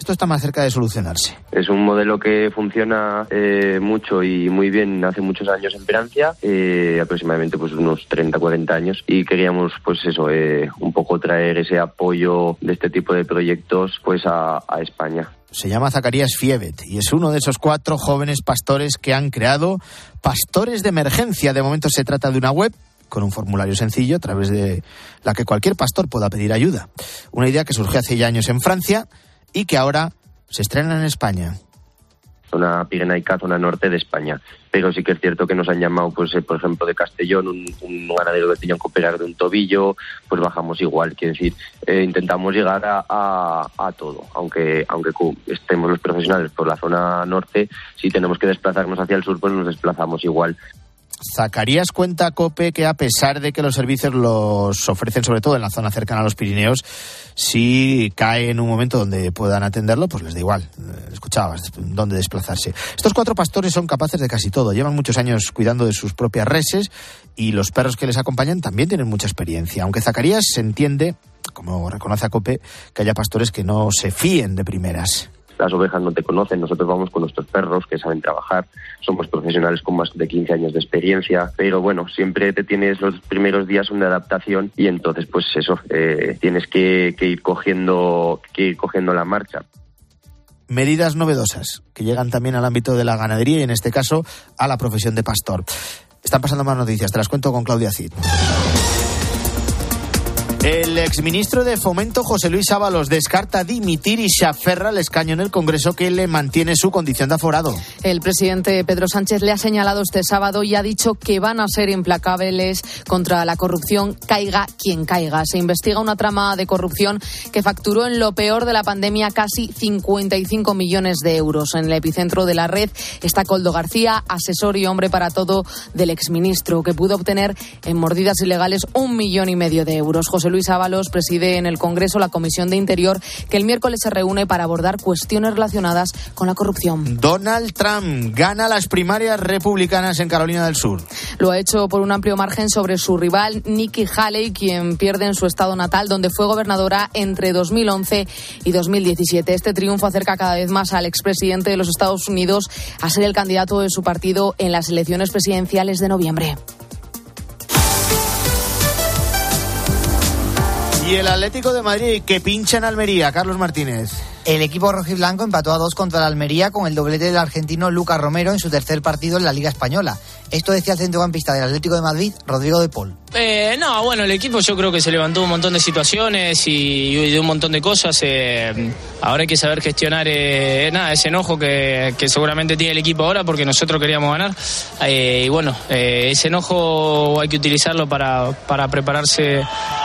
esto está más cerca de solucionarse. Es un modelo que funciona eh, mucho y muy bien hace muchos años en Francia, eh, aproximadamente pues unos 30, 40 años, y queríamos pues eso, eh, un poco traer ese apoyo de este tipo de proyectos pues a, a España. Se llama Zacarías Fievet y es uno de esos cuatro jóvenes pastores que han creado Pastores de Emergencia. De momento se trata de una web con un formulario sencillo a través de la que cualquier pastor pueda pedir ayuda. Una idea que surgió hace ya años en Francia y que ahora se estrena en España. Zona pirenaica, zona norte de España. Pero sí que es cierto que nos han llamado, pues, eh, por ejemplo, de Castellón, un, un ganadero que tenía que operar de un tobillo, pues bajamos igual. Quiere decir, eh, intentamos llegar a, a, a, todo. Aunque, aunque estemos los profesionales por la zona norte, si tenemos que desplazarnos hacia el sur, pues nos desplazamos igual. Zacarías cuenta a COPE que a pesar de que los servicios los ofrecen sobre todo en la zona cercana a los Pirineos, si cae en un momento donde puedan atenderlo, pues les da igual. Escuchabas dónde desplazarse. Estos cuatro pastores son capaces de casi todo. Llevan muchos años cuidando de sus propias reses y los perros que les acompañan también tienen mucha experiencia. Aunque Zacarías se entiende, como reconoce a COPE, que haya pastores que no se fíen de primeras las ovejas no te conocen, nosotros vamos con nuestros perros que saben trabajar, somos profesionales con más de 15 años de experiencia, pero bueno, siempre te tienes los primeros días una adaptación y entonces pues eso, eh, tienes que, que, ir cogiendo, que ir cogiendo la marcha. Medidas novedosas que llegan también al ámbito de la ganadería y en este caso a la profesión de pastor. Están pasando más noticias, te las cuento con Claudia Cid. El exministro de Fomento José Luis Ábalos descarta dimitir y se aferra al escaño en el Congreso que le mantiene su condición de aforado. El presidente Pedro Sánchez le ha señalado este sábado y ha dicho que van a ser implacables contra la corrupción, caiga quien caiga. Se investiga una trama de corrupción que facturó en lo peor de la pandemia casi 55 millones de euros. En el epicentro de la red está Coldo García, asesor y hombre para todo del exministro, que pudo obtener en mordidas ilegales un millón y medio de euros. José Luis Ábalos preside en el Congreso la Comisión de Interior que el miércoles se reúne para abordar cuestiones relacionadas con la corrupción. Donald Trump gana las primarias republicanas en Carolina del Sur. Lo ha hecho por un amplio margen sobre su rival Nikki Haley, quien pierde en su estado natal, donde fue gobernadora entre 2011 y 2017. Este triunfo acerca cada vez más al expresidente de los Estados Unidos a ser el candidato de su partido en las elecciones presidenciales de noviembre. Y el Atlético de Madrid que pincha en Almería, Carlos Martínez. El equipo rojiblanco empató a dos contra la Almería con el doblete del argentino Lucas Romero en su tercer partido en la Liga Española. Esto decía el centrocampista del Atlético de Madrid, Rodrigo de Paul. Eh, no, bueno, el equipo yo creo que se levantó un montón de situaciones y, y de un montón de cosas. Eh, ahora hay que saber gestionar eh, nada, ese enojo que, que, seguramente tiene el equipo ahora porque nosotros queríamos ganar. Eh, y bueno, eh, ese enojo hay que utilizarlo para, para prepararse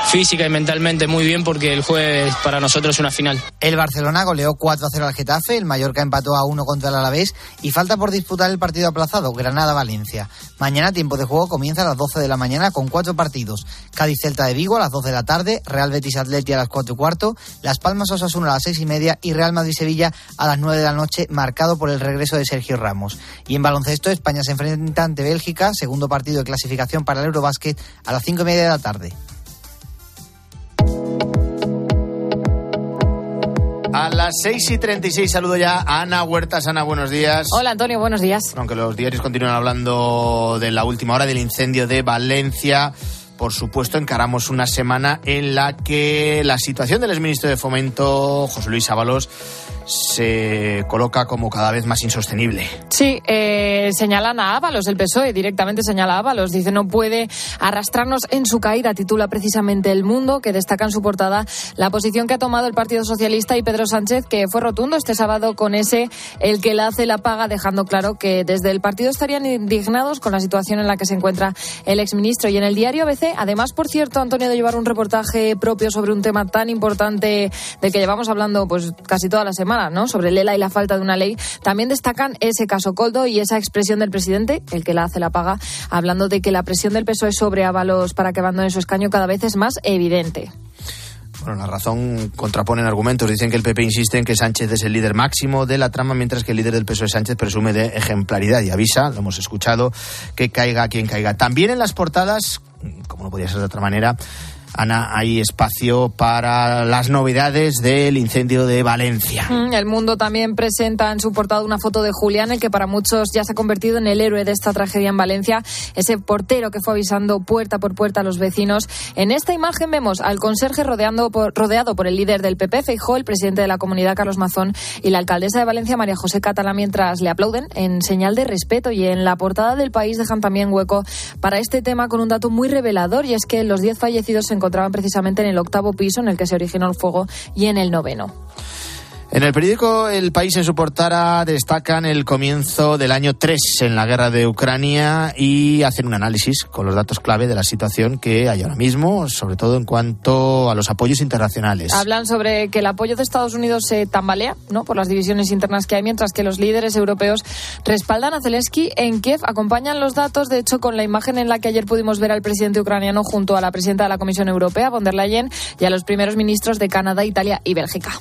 física y mentalmente muy bien porque el jueves para nosotros es una final. El Barcelona goleó 4-0 al Getafe, el Mallorca empató a 1 contra el Alavés y falta por disputar el partido aplazado, Granada-Valencia. Mañana tiempo de juego comienza a las 12 de la mañana con cuatro partidos. Cádiz-Celta de Vigo a las 12 de la tarde, Real Betis-Atleti a las 4 y cuarto, Las Palmas-Osasuna a las 6 y media y Real Madrid-Sevilla a las 9 de la noche, marcado por el regreso de Sergio Ramos. Y en baloncesto, España se enfrenta ante Bélgica, segundo partido de clasificación para el Eurobásquet a las 5 y media de la tarde. A las 6 y 36 saludo ya a Ana Huertas. Ana, buenos días. Hola Antonio, buenos días. Aunque los diarios continúan hablando de la última hora del incendio de Valencia, por supuesto encaramos una semana en la que la situación del exministro de Fomento, José Luis Ábalos, se coloca como cada vez más insostenible. Sí, eh, señalan a Ábalos, el PSOE directamente señala a Ábalos, dice no puede arrastrarnos en su caída, titula precisamente El Mundo, que destaca en su portada la posición que ha tomado el Partido Socialista y Pedro Sánchez, que fue rotundo este sábado con ese el que la hace la paga, dejando claro que desde el partido estarían indignados con la situación en la que se encuentra el exministro. Y en el diario ABC, además, por cierto, Antonio, de llevar un reportaje propio sobre un tema tan importante del que llevamos hablando pues casi toda la semana, ¿no? sobre el ELA y la falta de una ley, también destacan ese caso Coldo y esa expresión del presidente, el que la hace la paga, hablando de que la presión del PSOE sobre Ábalos para que abandone su escaño cada vez es más evidente. Bueno, la razón contraponen argumentos. Dicen que el PP insiste en que Sánchez es el líder máximo de la trama, mientras que el líder del PSOE Sánchez presume de ejemplaridad y avisa, lo hemos escuchado, que caiga quien caiga. También en las portadas, como no podía ser de otra manera, Ana, hay espacio para las novedades del incendio de Valencia. El mundo también presenta en su portada una foto de Julián, el que para muchos ya se ha convertido en el héroe de esta tragedia en Valencia, ese portero que fue avisando puerta por puerta a los vecinos. En esta imagen vemos al conserje rodeando rodeado por el líder del PP, Feijó, el presidente de la comunidad, Carlos Mazón, y la alcaldesa de Valencia, María José Catalá, mientras le aplauden en señal de respeto. Y en la portada del país dejan también hueco para este tema con un dato muy revelador, y es que los 10 fallecidos se encontraban precisamente en el octavo piso en el que se originó el fuego y en el noveno. En el periódico El País en su portada destacan el comienzo del año 3 en la guerra de Ucrania y hacen un análisis con los datos clave de la situación que hay ahora mismo, sobre todo en cuanto a los apoyos internacionales. Hablan sobre que el apoyo de Estados Unidos se tambalea ¿no? por las divisiones internas que hay, mientras que los líderes europeos respaldan a Zelensky en Kiev. Acompañan los datos, de hecho, con la imagen en la que ayer pudimos ver al presidente ucraniano junto a la presidenta de la Comisión Europea, von der Leyen, y a los primeros ministros de Canadá, Italia y Bélgica.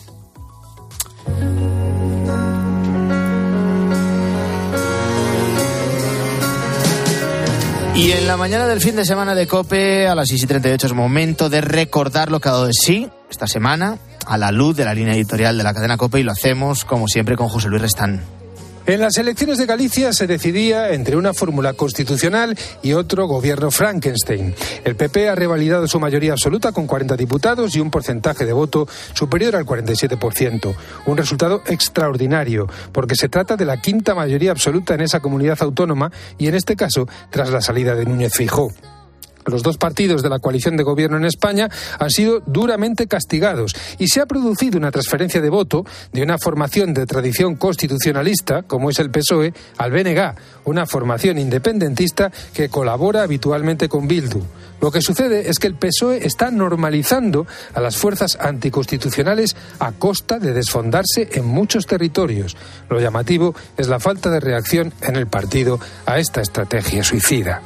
Y en la mañana del fin de semana de COPE, a las 6 y 38 es momento de recordar lo que ha dado de sí esta semana a la luz de la línea editorial de la cadena COPE y lo hacemos, como siempre, con José Luis Restán. En las elecciones de Galicia se decidía entre una fórmula constitucional y otro gobierno Frankenstein. El PP ha revalidado su mayoría absoluta con 40 diputados y un porcentaje de voto superior al 47%. Un resultado extraordinario, porque se trata de la quinta mayoría absoluta en esa comunidad autónoma y en este caso tras la salida de Núñez Fijó. Los dos partidos de la coalición de gobierno en España han sido duramente castigados y se ha producido una transferencia de voto de una formación de tradición constitucionalista, como es el PSOE, al BNG, una formación independentista que colabora habitualmente con Bildu. Lo que sucede es que el PSOE está normalizando a las fuerzas anticonstitucionales a costa de desfondarse en muchos territorios. Lo llamativo es la falta de reacción en el partido a esta estrategia suicida.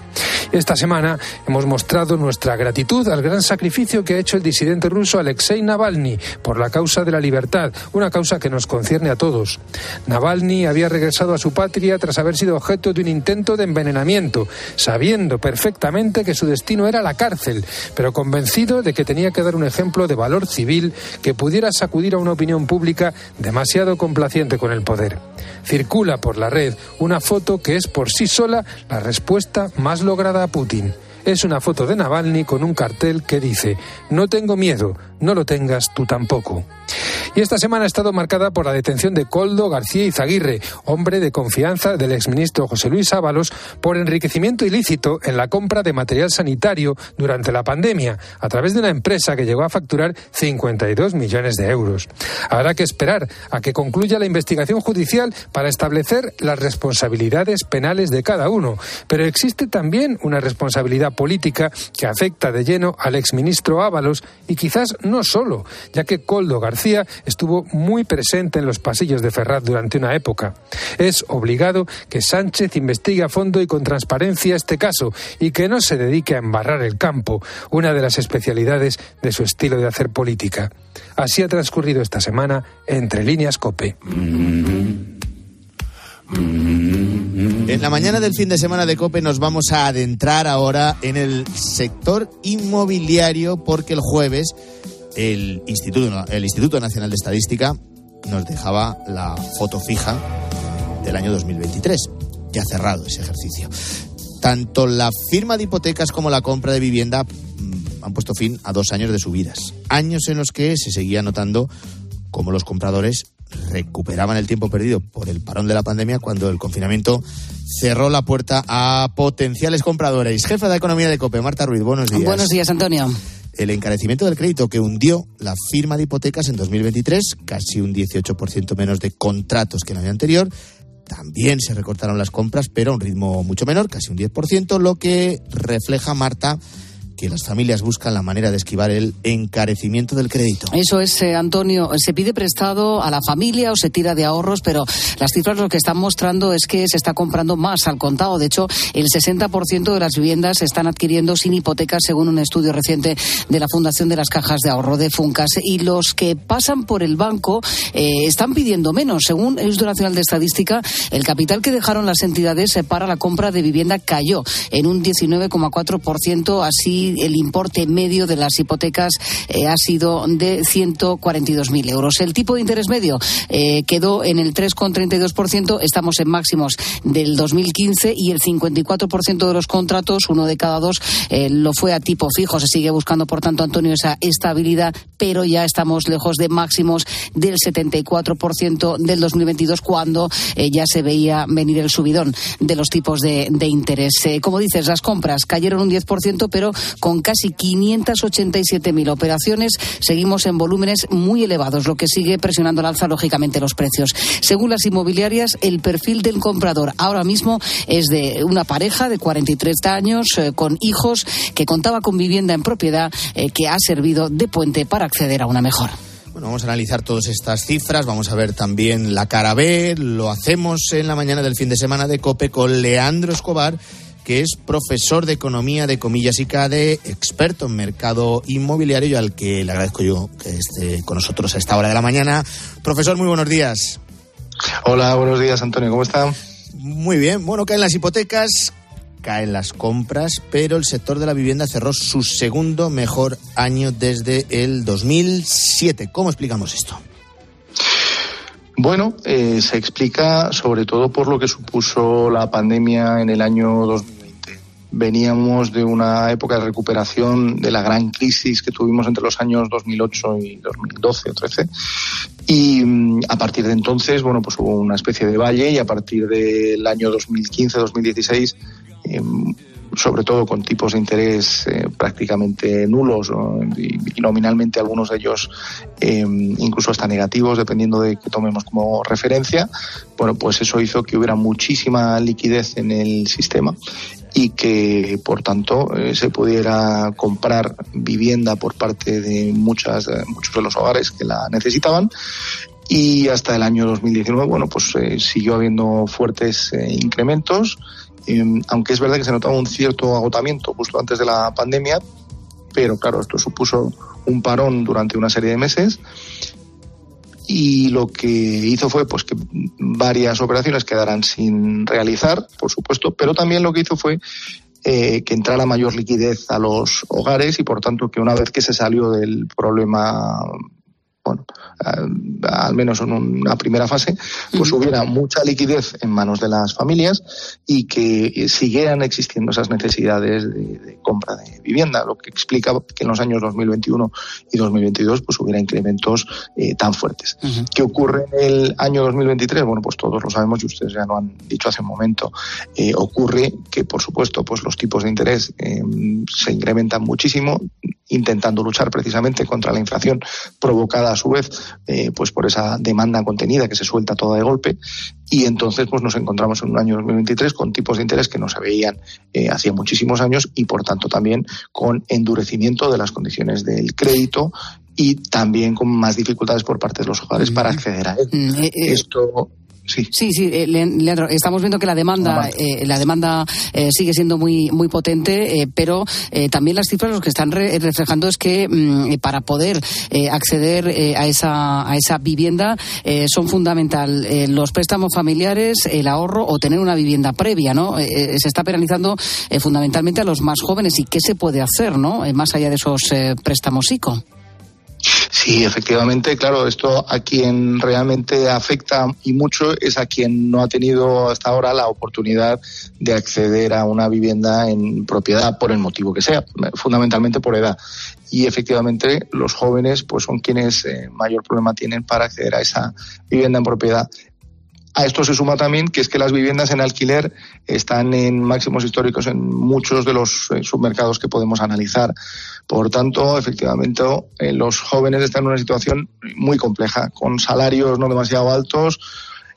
Esta semana hemos mostrado nuestra gratitud al gran sacrificio que ha hecho el disidente ruso Alexei Navalny por la causa de la libertad, una causa que nos concierne a todos. Navalny había regresado a su patria tras haber sido objeto de un intento de envenenamiento, sabiendo perfectamente que su destino era la cárcel, pero convencido de que tenía que dar un ejemplo de valor civil que pudiera sacudir a una opinión pública demasiado complaciente con el poder. Circula por la red una foto que es por sí sola la respuesta más lograda a Putin. Es una foto de Navalny con un cartel que dice, no tengo miedo, no lo tengas tú tampoco. Y esta semana ha estado marcada por la detención de Coldo García Izaguirre, hombre de confianza del exministro José Luis Ábalos, por enriquecimiento ilícito en la compra de material sanitario durante la pandemia, a través de una empresa que llegó a facturar 52 millones de euros. Habrá que esperar a que concluya la investigación judicial para establecer las responsabilidades penales de cada uno, pero existe también una responsabilidad política que afecta de lleno al exministro Ábalos y quizás no solo, ya que Coldo García estuvo muy presente en los pasillos de Ferraz durante una época. Es obligado que Sánchez investigue a fondo y con transparencia este caso y que no se dedique a embarrar el campo, una de las especialidades de su estilo de hacer política. Así ha transcurrido esta semana entre líneas COPE. En la mañana del fin de semana de COPE nos vamos a adentrar ahora en el sector inmobiliario porque el jueves el Instituto, el Instituto Nacional de Estadística nos dejaba la foto fija del año 2023. Ya cerrado ese ejercicio. Tanto la firma de hipotecas como la compra de vivienda mm, han puesto fin a dos años de subidas. Años en los que se seguía notando cómo los compradores recuperaban el tiempo perdido por el parón de la pandemia cuando el confinamiento cerró la puerta a potenciales compradores. Jefa de Economía de COPE, Marta Ruiz, buenos días. Buenos días, Antonio el encarecimiento del crédito que hundió la firma de hipotecas en 2023, casi un 18% menos de contratos que el año anterior. También se recortaron las compras, pero a un ritmo mucho menor, casi un 10%, lo que refleja, Marta, que las familias buscan la manera de esquivar el encarecimiento del crédito. Eso es, eh, Antonio. Se pide prestado a la familia o se tira de ahorros, pero las cifras lo que están mostrando es que se está comprando más al contado. De hecho, el 60% de las viviendas se están adquiriendo sin hipotecas, según un estudio reciente de la Fundación de las Cajas de Ahorro de Funcas. Y los que pasan por el banco eh, están pidiendo menos. Según el Instituto Nacional de Estadística, el capital que dejaron las entidades para la compra de vivienda cayó en un 19,4%, así el importe medio de las hipotecas eh, ha sido de 142.000 euros. El tipo de interés medio eh, quedó en el 3,32%. Estamos en máximos del 2015 y el 54% de los contratos, uno de cada dos, eh, lo fue a tipo fijo. Se sigue buscando, por tanto, Antonio, esa estabilidad, pero ya estamos lejos de máximos del 74% del 2022, cuando ya se veía venir el subidón de los tipos de, de interés. como dices, las compras cayeron un 10%, pero con casi 587.000 operaciones. Seguimos en volúmenes muy elevados, lo que sigue presionando al alza, lógicamente, los precios. Según las inmobiliarias, el perfil del comprador ahora mismo es de una pareja de 43 años eh, con hijos que contaba con vivienda en propiedad eh, que ha servido de puente para acceder a una mejor. Bueno, vamos a analizar todas estas cifras, vamos a ver también la cara B, lo hacemos en la mañana del fin de semana de COPE con Leandro Escobar que es profesor de economía de Comillas y CADE, experto en mercado inmobiliario y al que le agradezco yo que esté con nosotros a esta hora de la mañana. Profesor, muy buenos días. Hola, buenos días, Antonio, ¿cómo está? Muy bien, bueno, caen las hipotecas, caen las compras, pero el sector de la vivienda cerró su segundo mejor año desde el 2007. ¿Cómo explicamos esto? Bueno, eh, se explica sobre todo por lo que supuso la pandemia en el año 2000 veníamos de una época de recuperación de la gran crisis que tuvimos entre los años 2008 y 2012 o 13. Y mm, a partir de entonces, bueno, pues hubo una especie de valle y a partir del año 2015-2016 em, sobre todo con tipos de interés eh, prácticamente nulos y, nominalmente algunos de ellos em, incluso hasta negativos, dependiendo de que tomemos como referencia. Bueno, pues eso hizo que hubiera muchísima liquidez en el sistema y que por tanto eh, se pudiera comprar vivienda por parte de muchas muchos de los hogares que la necesitaban. Y hasta el año 2019 bueno pues eh, siguió habiendo fuertes eh, incrementos em, aunque es verdad que se notaba un cierto agotamiento justo antes de la pandemia pero claro esto supuso un parón durante una serie de meses. Y lo que hizo fue pues que varias operaciones quedaran sin realizar por supuesto pero también lo que hizo fue eh, que entrara mayor liquidez a los hogares y por tanto que una vez que se salió del problema bueno, al menos en una primera fase, pues hubiera mucha liquidez en manos de las familias y que siguieran existiendo esas necesidades de, compra de vivienda, lo que explica que en los años 2021 y 2022 pues hubiera incrementos eh, tan fuertes. ¿Qué ocurre en el año 2023? Bueno, pues todos lo sabemos y ustedes ya lo han dicho hace un momento. Eh, ocurre que, por supuesto, pues los tipos de interés eh, se incrementan muchísimo, intentando luchar precisamente contra la inflación provocada a su vez eh, pues por esa demanda contenida que se suelta toda de golpe y entonces pues nos encontramos en un año 2023 con tipos de interés que no se veían eh, hacía muchísimos años y por tanto también con endurecimiento de las condiciones del crédito y también con más dificultades por parte de los hogares para acceder a él. Mm, eh, Esto Sí, sí, sí eh, Leandro, estamos viendo que la demanda, eh, la demanda eh, sigue siendo muy, muy potente, pero también las cifras lo que están reflejando es que mm, para poder acceder a, esa, a esa vivienda son fundamental los préstamos familiares, el ahorro o tener una vivienda previa, ¿no? se está penalizando fundamentalmente a los más jóvenes y qué se puede hacer, ¿no? más allá de esos préstamos ICO. Sí, efectivamente, claro, esto a quien realmente afecta y mucho es a quien no ha tenido hasta ahora la oportunidad de acceder a una vivienda en propiedad por el motivo que sea, fundamentalmente por edad. Y efectivamente los jóvenes pues son quienes eh, mayor problema tienen para acceder a esa vivienda en propiedad. A esto se suma también que es que las viviendas en alquiler están en máximos históricos en muchos de los eh, submercados que podemos analizar. Por tanto, efectivamente, eh, los jóvenes están en una situación muy compleja, con salarios no demasiado altos,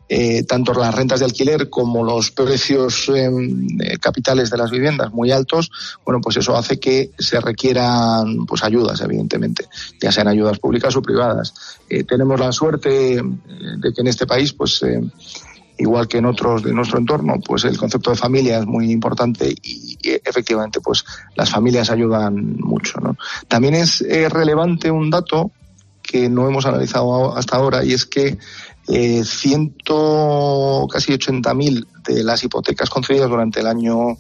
eh, tanto las rentas de alquiler como los precios em, capitales de las viviendas muy altos, bueno, pues eso hace que se requieran pues ayudas, evidentemente, ya sean ayudas públicas o privadas. Eh, tenemos la suerte de que en este país, pues igual que en otros de nuestro entorno, pues el concepto de familia es muy importante y, efectivamente pues las familias ayudan mucho. También es relevante un dato que no hemos analizado hasta ahora y es que eh, ciento, casi 80.000 de las hipotecas concedidas durante el año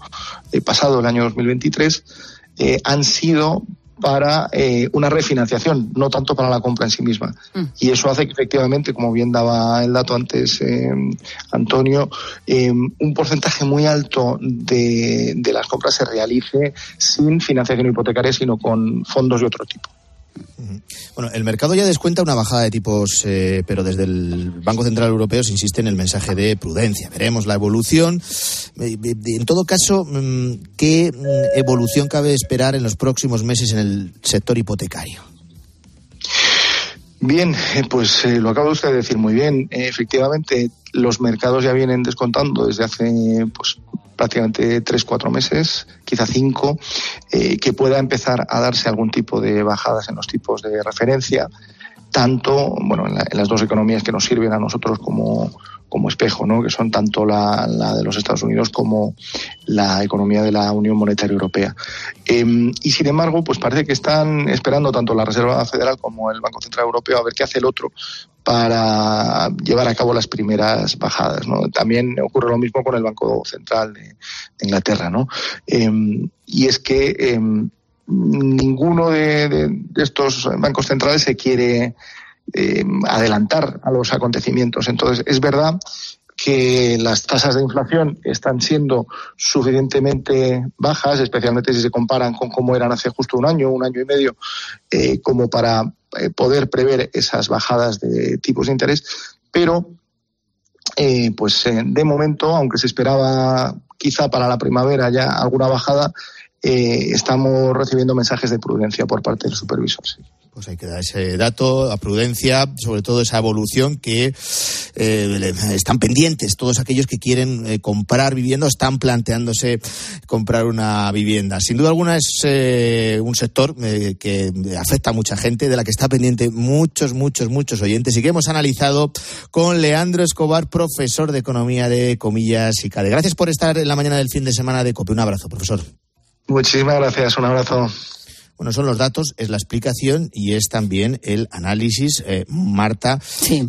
pasado, el año 2023, han sido para eh, una refinanciación, no tanto para la compra en sí misma. Mm. Y eso hace que efectivamente, como bien daba el dato antes eh, Antonio, eh, un porcentaje muy alto de, de las compras se realice sin financiación hipotecaria, sino con fondos de otro tipo. Bueno, el mercado ya descuenta una bajada de tipos, eh, pero desde el Banco Central Europeo se insiste en el mensaje de prudencia. Veremos la evolución. Eh, en todo caso, mm, ¿qué mm, evolución cabe esperar en los próximos meses en el sector hipotecario? Bien, eh, pues lo acaba usted de decir muy bien. efectivamente, los mercados ya vienen descontando desde hace pues, prácticamente tres, cuatro meses, quizá cinco, eh, que pueda empezar a darse algún tipo de bajadas en los tipos de referencia, tanto bueno, en, las dos economías que nos sirven a nosotros como, como espejo, ¿no? que son tanto la, de los Estados Unidos como la economía de la Unión Monetaria Europea. Em, y sin embargo, pues parece que están esperando tanto la Reserva Federal como el Banco Central Europeo a ver qué hace el otro para llevar a cabo las primeras bajadas. ¿no? También ocurre lo mismo con el Banco Central de, Inglaterra. ¿no? Em, y es que em, ninguno de estos bancos centrales se quiere eh, adelantar a los acontecimientos. Entonces, es verdad que las tasas de inflación están siendo suficientemente bajas, especialmente si se comparan con cómo eran hace justo un año, un año y medio, eh, como para eh, poder prever esas bajadas de tipos de interés, pero pues de momento, aunque se esperaba quizá para la primavera ya alguna bajada, eh, estamos recibiendo mensajes de prudencia por parte del supervisor. Sí. Pues hay que dar ese dato, a prudencia, sobre todo esa evolución que eh, están pendientes todos aquellos que quieren eh, comprar vivienda o están planteándose comprar una vivienda. Sin duda alguna es un sector que afecta a mucha gente, de la que está pendiente muchos, muchos, muchos oyentes y que hemos analizado con Leandro Escobar, profesor de Economía de Comillas y CADE. Gracias por estar en la mañana del fin de semana de COPE. Un abrazo, profesor. Muchísimas gracias, un abrazo. Bueno, son los datos, es la explicación y es también el análisis, eh, Marta,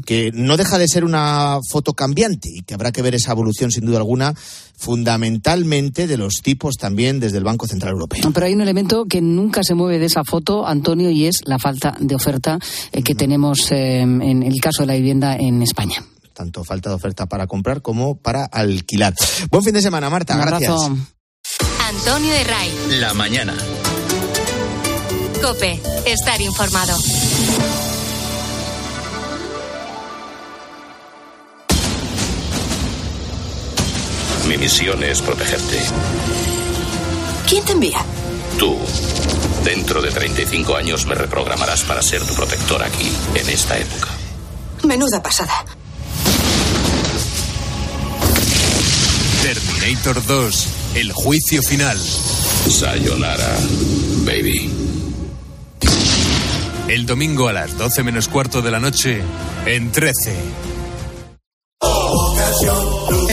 que no deja de ser una foto cambiante y que habrá que ver esa evolución sin duda alguna, fundamentalmente de los tipos también desde el Banco Central Europeo. Pero hay un elemento que nunca se mueve de esa foto, Antonio, y es la falta de oferta eh, que tenemos eh, en el caso de la vivienda en España tanto falta de oferta para comprar como para alquilar. Buen fin de semana, Marta. Gracias. Antonio de Ray. La mañana. Cope, estar informado. Mi misión es protegerte. ¿Quién te envía? Tú. Dentro de 35 años me reprogramarás para ser tu protector aquí, en esta época. Menuda pasada. Terminator 2, el juicio final. Sayonara, baby. El domingo a las 12 menos cuarto de la noche, en 13. En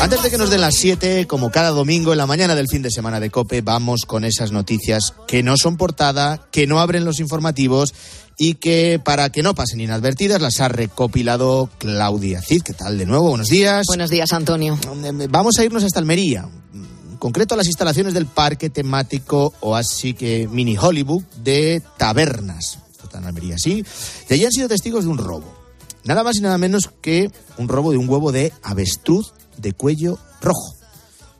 Antes de que nos den las 7, como cada domingo en la mañana del fin de semana de Cope, vamos con esas noticias que no son portada, que no abren los informativos y que para que no pasen inadvertidas las ha recopilado Claudia Cid. ¿Qué tal de nuevo? Buenos días. Buenos días, Antonio. Vamos a irnos hasta Almería. En concreto a las instalaciones del parque temático o así que mini Hollywood de Tabernas. En Almería, sí. Y allí han sido testigos de un robo. Nada más y nada menos que un robo de un huevo de avestruz de cuello rojo.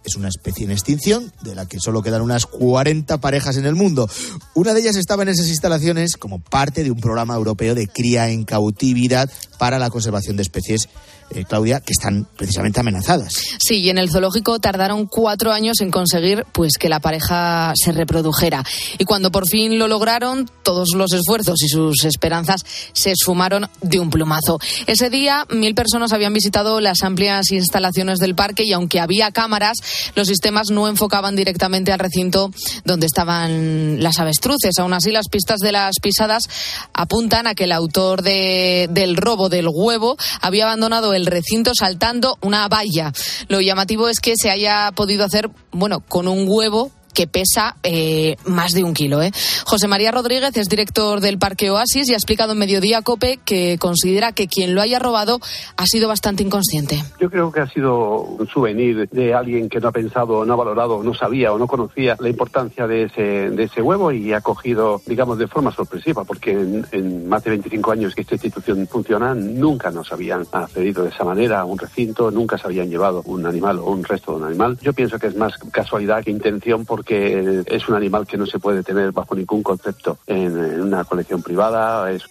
Es una especie en extinción de la que solo quedan unas 40 parejas en el mundo. Una de ellas estaba en esas instalaciones como parte de un programa europeo de cría en cautividad para la conservación de especies, eh, Claudia, que están precisamente amenazadas. Sí, y en el zoológico tardaron cuatro años en conseguir pues que la pareja se reprodujera. Y cuando por fin lo lograron, todos los esfuerzos y sus esperanzas se esfumaron de un plumazo. Ese día, mil personas habían visitado las amplias instalaciones del parque y aunque había cámaras, los sistemas no enfocaban directamente al recinto donde estaban las avestruces. Aún así, las pistas de las pisadas apuntan a que el autor de- del robo del huevo había abandonado el recinto saltando una valla. Lo llamativo es que se haya podido hacer, bueno, con un huevo que pesa eh, más de un kilo. ¿eh? José María Rodríguez es director del Parque Oasis y ha explicado en Mediodía Cope que considera que quien lo haya robado ha sido bastante inconsciente. Yo creo que ha sido un souvenir de alguien que no ha pensado, no ha valorado, no sabía o no conocía la importancia de ese, de ese huevo y ha cogido, digamos, de forma sorpresiva, porque en, en más de 25 años que esta institución funciona, nunca nos habían accedido de esa manera a un recinto, nunca se habían llevado un animal o un resto de un animal. Yo pienso que es más casualidad que intención porque es un animal que no se puede tener bajo ningún concepto en, en una colección privada. Es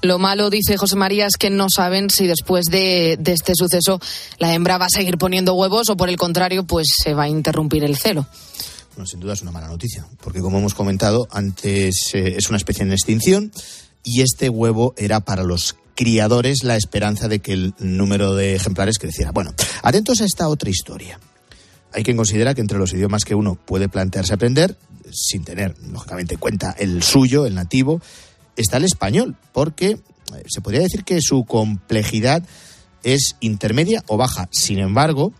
Lo malo, dice José María, es que no saben si después de, de este suceso la hembra va a seguir poniendo huevos o por el contrario, pues se va a interrumpir el celo. Bueno, sin duda es una mala noticia, porque como hemos comentado, antes eh, es una especie en extinción y este huevo era para los criadores la esperanza de que el número de ejemplares creciera. Bueno, atentos a esta otra historia. Hay quien considera que entre los idiomas que uno puede plantearse aprender, sin tener, lógicamente, en cuenta el suyo, el nativo, está el español, porque eh, se podría decir que su complejidad es intermedia o baja. Sin embargo,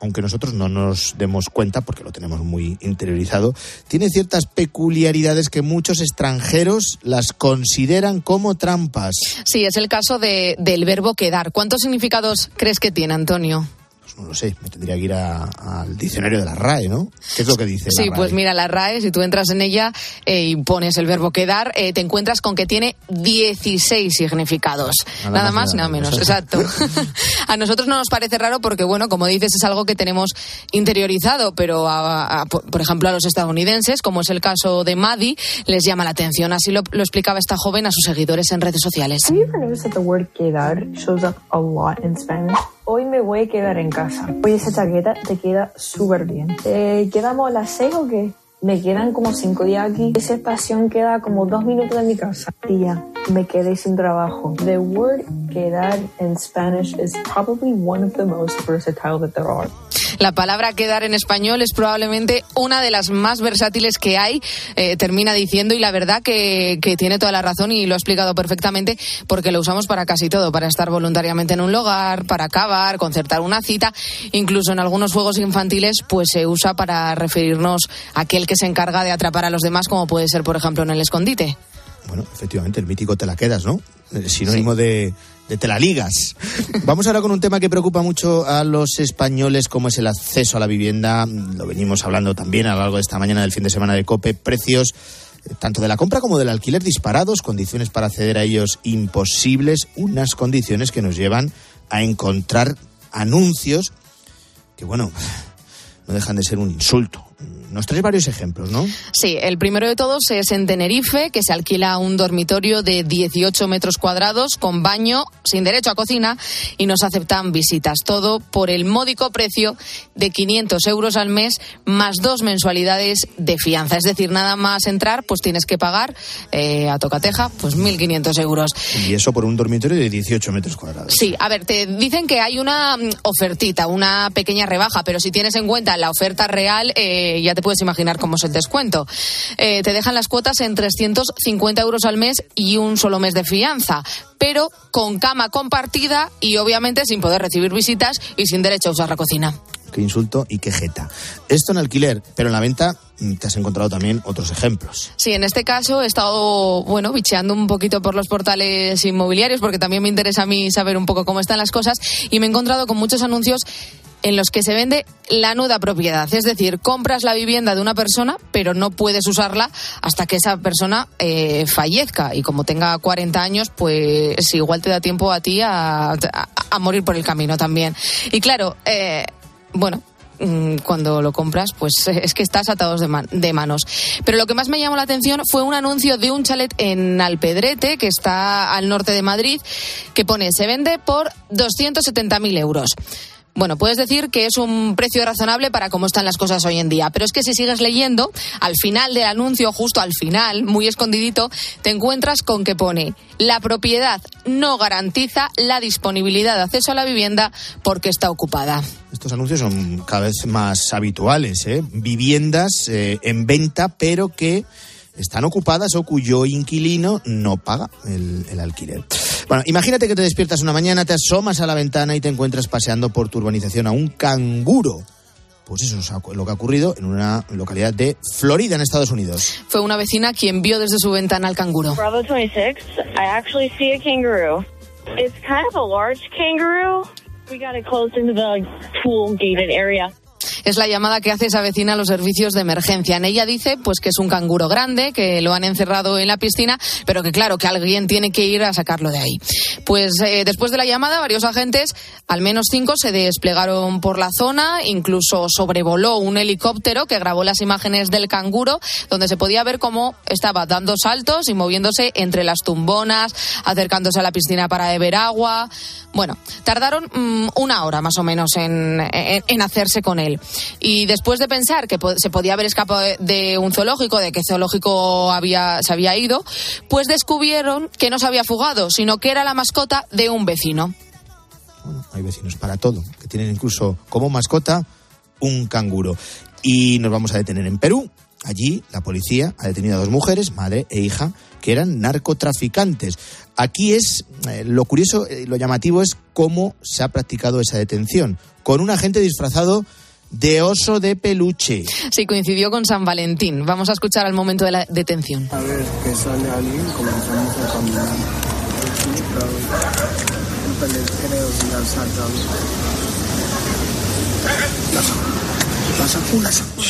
aunque nosotros no nos demos cuenta porque lo tenemos muy interiorizado, tiene ciertas peculiaridades que muchos extranjeros las consideran como trampas. Sí, es el caso de, del verbo quedar. ¿Cuántos significados crees que tiene, Antonio? No lo sé, me tendría que ir al diccionario de la RAE, ¿no? ¿Qué es lo que dice? Sí, pues mira, la RAE, si tú entras en ella eh, y pones el verbo quedar, eh, te encuentras con que tiene 16 significados. Nada, más, nada, menos, exacto. a nosotros no nos parece raro porque, bueno, como dices, es algo que tenemos interiorizado, pero, por ejemplo, a los estadounidenses, como es el caso de Maddie, les llama la atención. Así lo, explicaba esta joven a sus seguidores en redes sociales. quedar Hoy me voy a quedar en casa. Hoy esa chaqueta te queda súper bien. ¿Te quedamos a las 6 o qué? Me quedan como cinco días aquí. Esa estación queda como dos minutos de mi casa. Tía, me quedé sin trabajo. The word quedar en Spanish is probably one of the most versatile that there are. La palabra quedar en español es probablemente una de las más versátiles que hay, eh, termina diciendo, y la verdad que, que, tiene toda la razón y lo ha explicado perfectamente porque lo usamos para casi todo, para estar voluntariamente en un lugar, para acabar, concertar una cita, incluso en algunos juegos infantiles pues se usa para referirnos a aquel que se encarga de atrapar a los demás, como puede ser, por ejemplo, en el escondite. Bueno, efectivamente, el mítico te la quedas, ¿no? El sinónimo de, de te la ligas. Vamos ahora con un tema que preocupa mucho a los españoles, como es el acceso a la vivienda. Lo venimos hablando también a lo largo de esta mañana del fin de semana de COPE. Precios eh, tanto de la compra como del alquiler disparados, condiciones para acceder a ellos imposibles, unas condiciones que nos llevan a encontrar anuncios que, bueno, no dejan de ser un insulto, nos traes varios ejemplos, ¿no? Sí, el primero de todos es en Tenerife, que se alquila un dormitorio de 18 metros cuadrados con baño sin derecho a cocina y nos aceptan visitas. Todo por el módico precio de 500 euros al mes más dos mensualidades de fianza. Es decir, nada más entrar, pues tienes que pagar eh, a tocateja pues 1.500 euros. Y eso por un dormitorio de 18 metros cuadrados. Sí, a ver, te dicen que hay una mm, ofertita, una pequeña rebaja, pero si tienes en cuenta la oferta real, eh, ya te puedes imaginar cómo es el descuento. Eh, te dejan las cuotas en 350 euros al mes y un solo mes de fianza, pero con cama compartida y obviamente sin poder recibir visitas y sin derecho a usar la cocina. Qué insulto y qué jeta. Esto en alquiler, pero en la venta mm, te has encontrado también otros ejemplos. Sí, en este caso he estado, bueno, bicheando un poquito por los portales inmobiliarios porque también me interesa a mí saber un poco cómo están las cosas y me he encontrado con muchos anuncios en los que se vende la nuda propiedad. Es decir, compras la vivienda de una persona, pero no puedes usarla hasta que esa persona eh, fallezca. Y como tenga 40 años, pues igual te da tiempo a ti a, morir por el camino también. Y claro, eh, bueno, mm, cuando lo compras, pues es que estás atados de, de, manos. Pero lo que más me llamó la atención fue un anuncio de un chalet en Alpedrete, que está al norte de Madrid, que pone se vende por 270.000 euros. Bueno, puedes decir que es un precio razonable para cómo están las cosas hoy en día, pero es que si sigues leyendo, al final del anuncio, justo al final, muy escondidito, te encuentras con que pone la propiedad no garantiza la disponibilidad de acceso a la vivienda porque está ocupada. Estos anuncios son cada vez más habituales, ¿eh? Viviendas eh, en venta, pero que están ocupadas o cuyo inquilino no paga el, alquiler. Bueno, imagínate que te despiertas una mañana, te asomas a la ventana y te encuentras paseando por tu urbanización a un canguro. Pues eso es lo que ha ocurrido en una localidad de Florida, en Estados Unidos. Fue una vecina quien vio desde su ventana al canguro. Bravo 26, I actually see a kangaroo. It's kind of a large kangaroo. We got it close into the pool gated area. Es la llamada que hace esa vecina a los servicios de emergencia. En ella dice pues que es un canguro grande, que lo han encerrado en la piscina, pero que claro, que alguien tiene que ir a sacarlo de ahí. Pues eh, después de la llamada, varios agentes, al menos cinco, se desplegaron por la zona, incluso sobrevoló un helicóptero que grabó las imágenes del canguro, donde se podía ver cómo estaba dando saltos y moviéndose entre las tumbonas, acercándose a la piscina para beber agua. Bueno, tardaron mm, una hora más o menos en, en hacerse con él. Y después de pensar que se podía haber escapado de un zoológico, de que zoológico había, se había ido, pues descubrieron que no se había fugado, sino que era la mascota de un vecino. Bueno, hay vecinos para todo, que tienen incluso como mascota un canguro. Y nos vamos a detener en Perú. allí la policía ha detenido a dos mujeres, madre e hija, que eran narcotraficantes. Aquí es eh, lo curioso, eh, lo llamativo es cómo se ha practicado esa detención, con un agente disfrazado de oso de peluche. Sí, coincidió con San Valentín. Vamos a escuchar al momento de la detención. A ver, que sale alguien, comenzamos a caminar.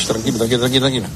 Tranquilo, tranquilo, tranquilo, tranquilo.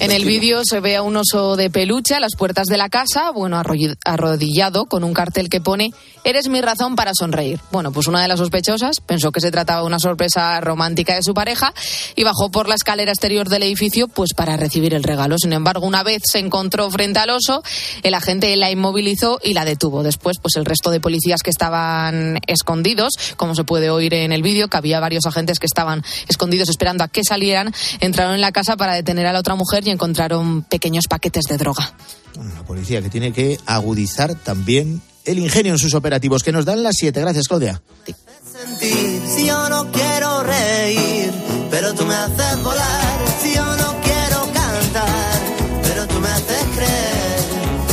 En el vídeo se ve a un oso de peluche a las puertas de la casa, bueno, arrodillado con un cartel que pone Eres mi razón para sonreír. Bueno, pues una de las sospechosas pensó que se trataba de una sorpresa romántica de su pareja y bajó por la escalera exterior del edificio pues para recibir el regalo. Sin embargo, una vez se encontró frente al oso, el agente la inmovilizó y la detuvo. Después, pues el resto de policías que estaban escondidos, como se puede oír en el vídeo, que había varios agentes que estaban escondidos esperando a que salieran, entraron en la casa para detener a la otra mujer y encontraron pequeños paquetes de droga. la policía que tiene que agudizar también el ingenio en sus operativos, que nos dan las siete. Gracias, Claudia. Si yo no quiero reír, pero tú me haces volar. Si yo no quiero cantar, pero tú me haces creer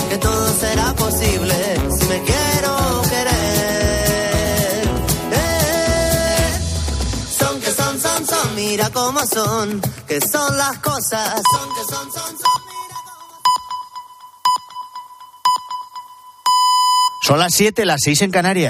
que todo será posible si me quiero querer. Eh, son que son, son, son, mira cómo son, que son las cosas, son son, las 7, las 6 en Canarias.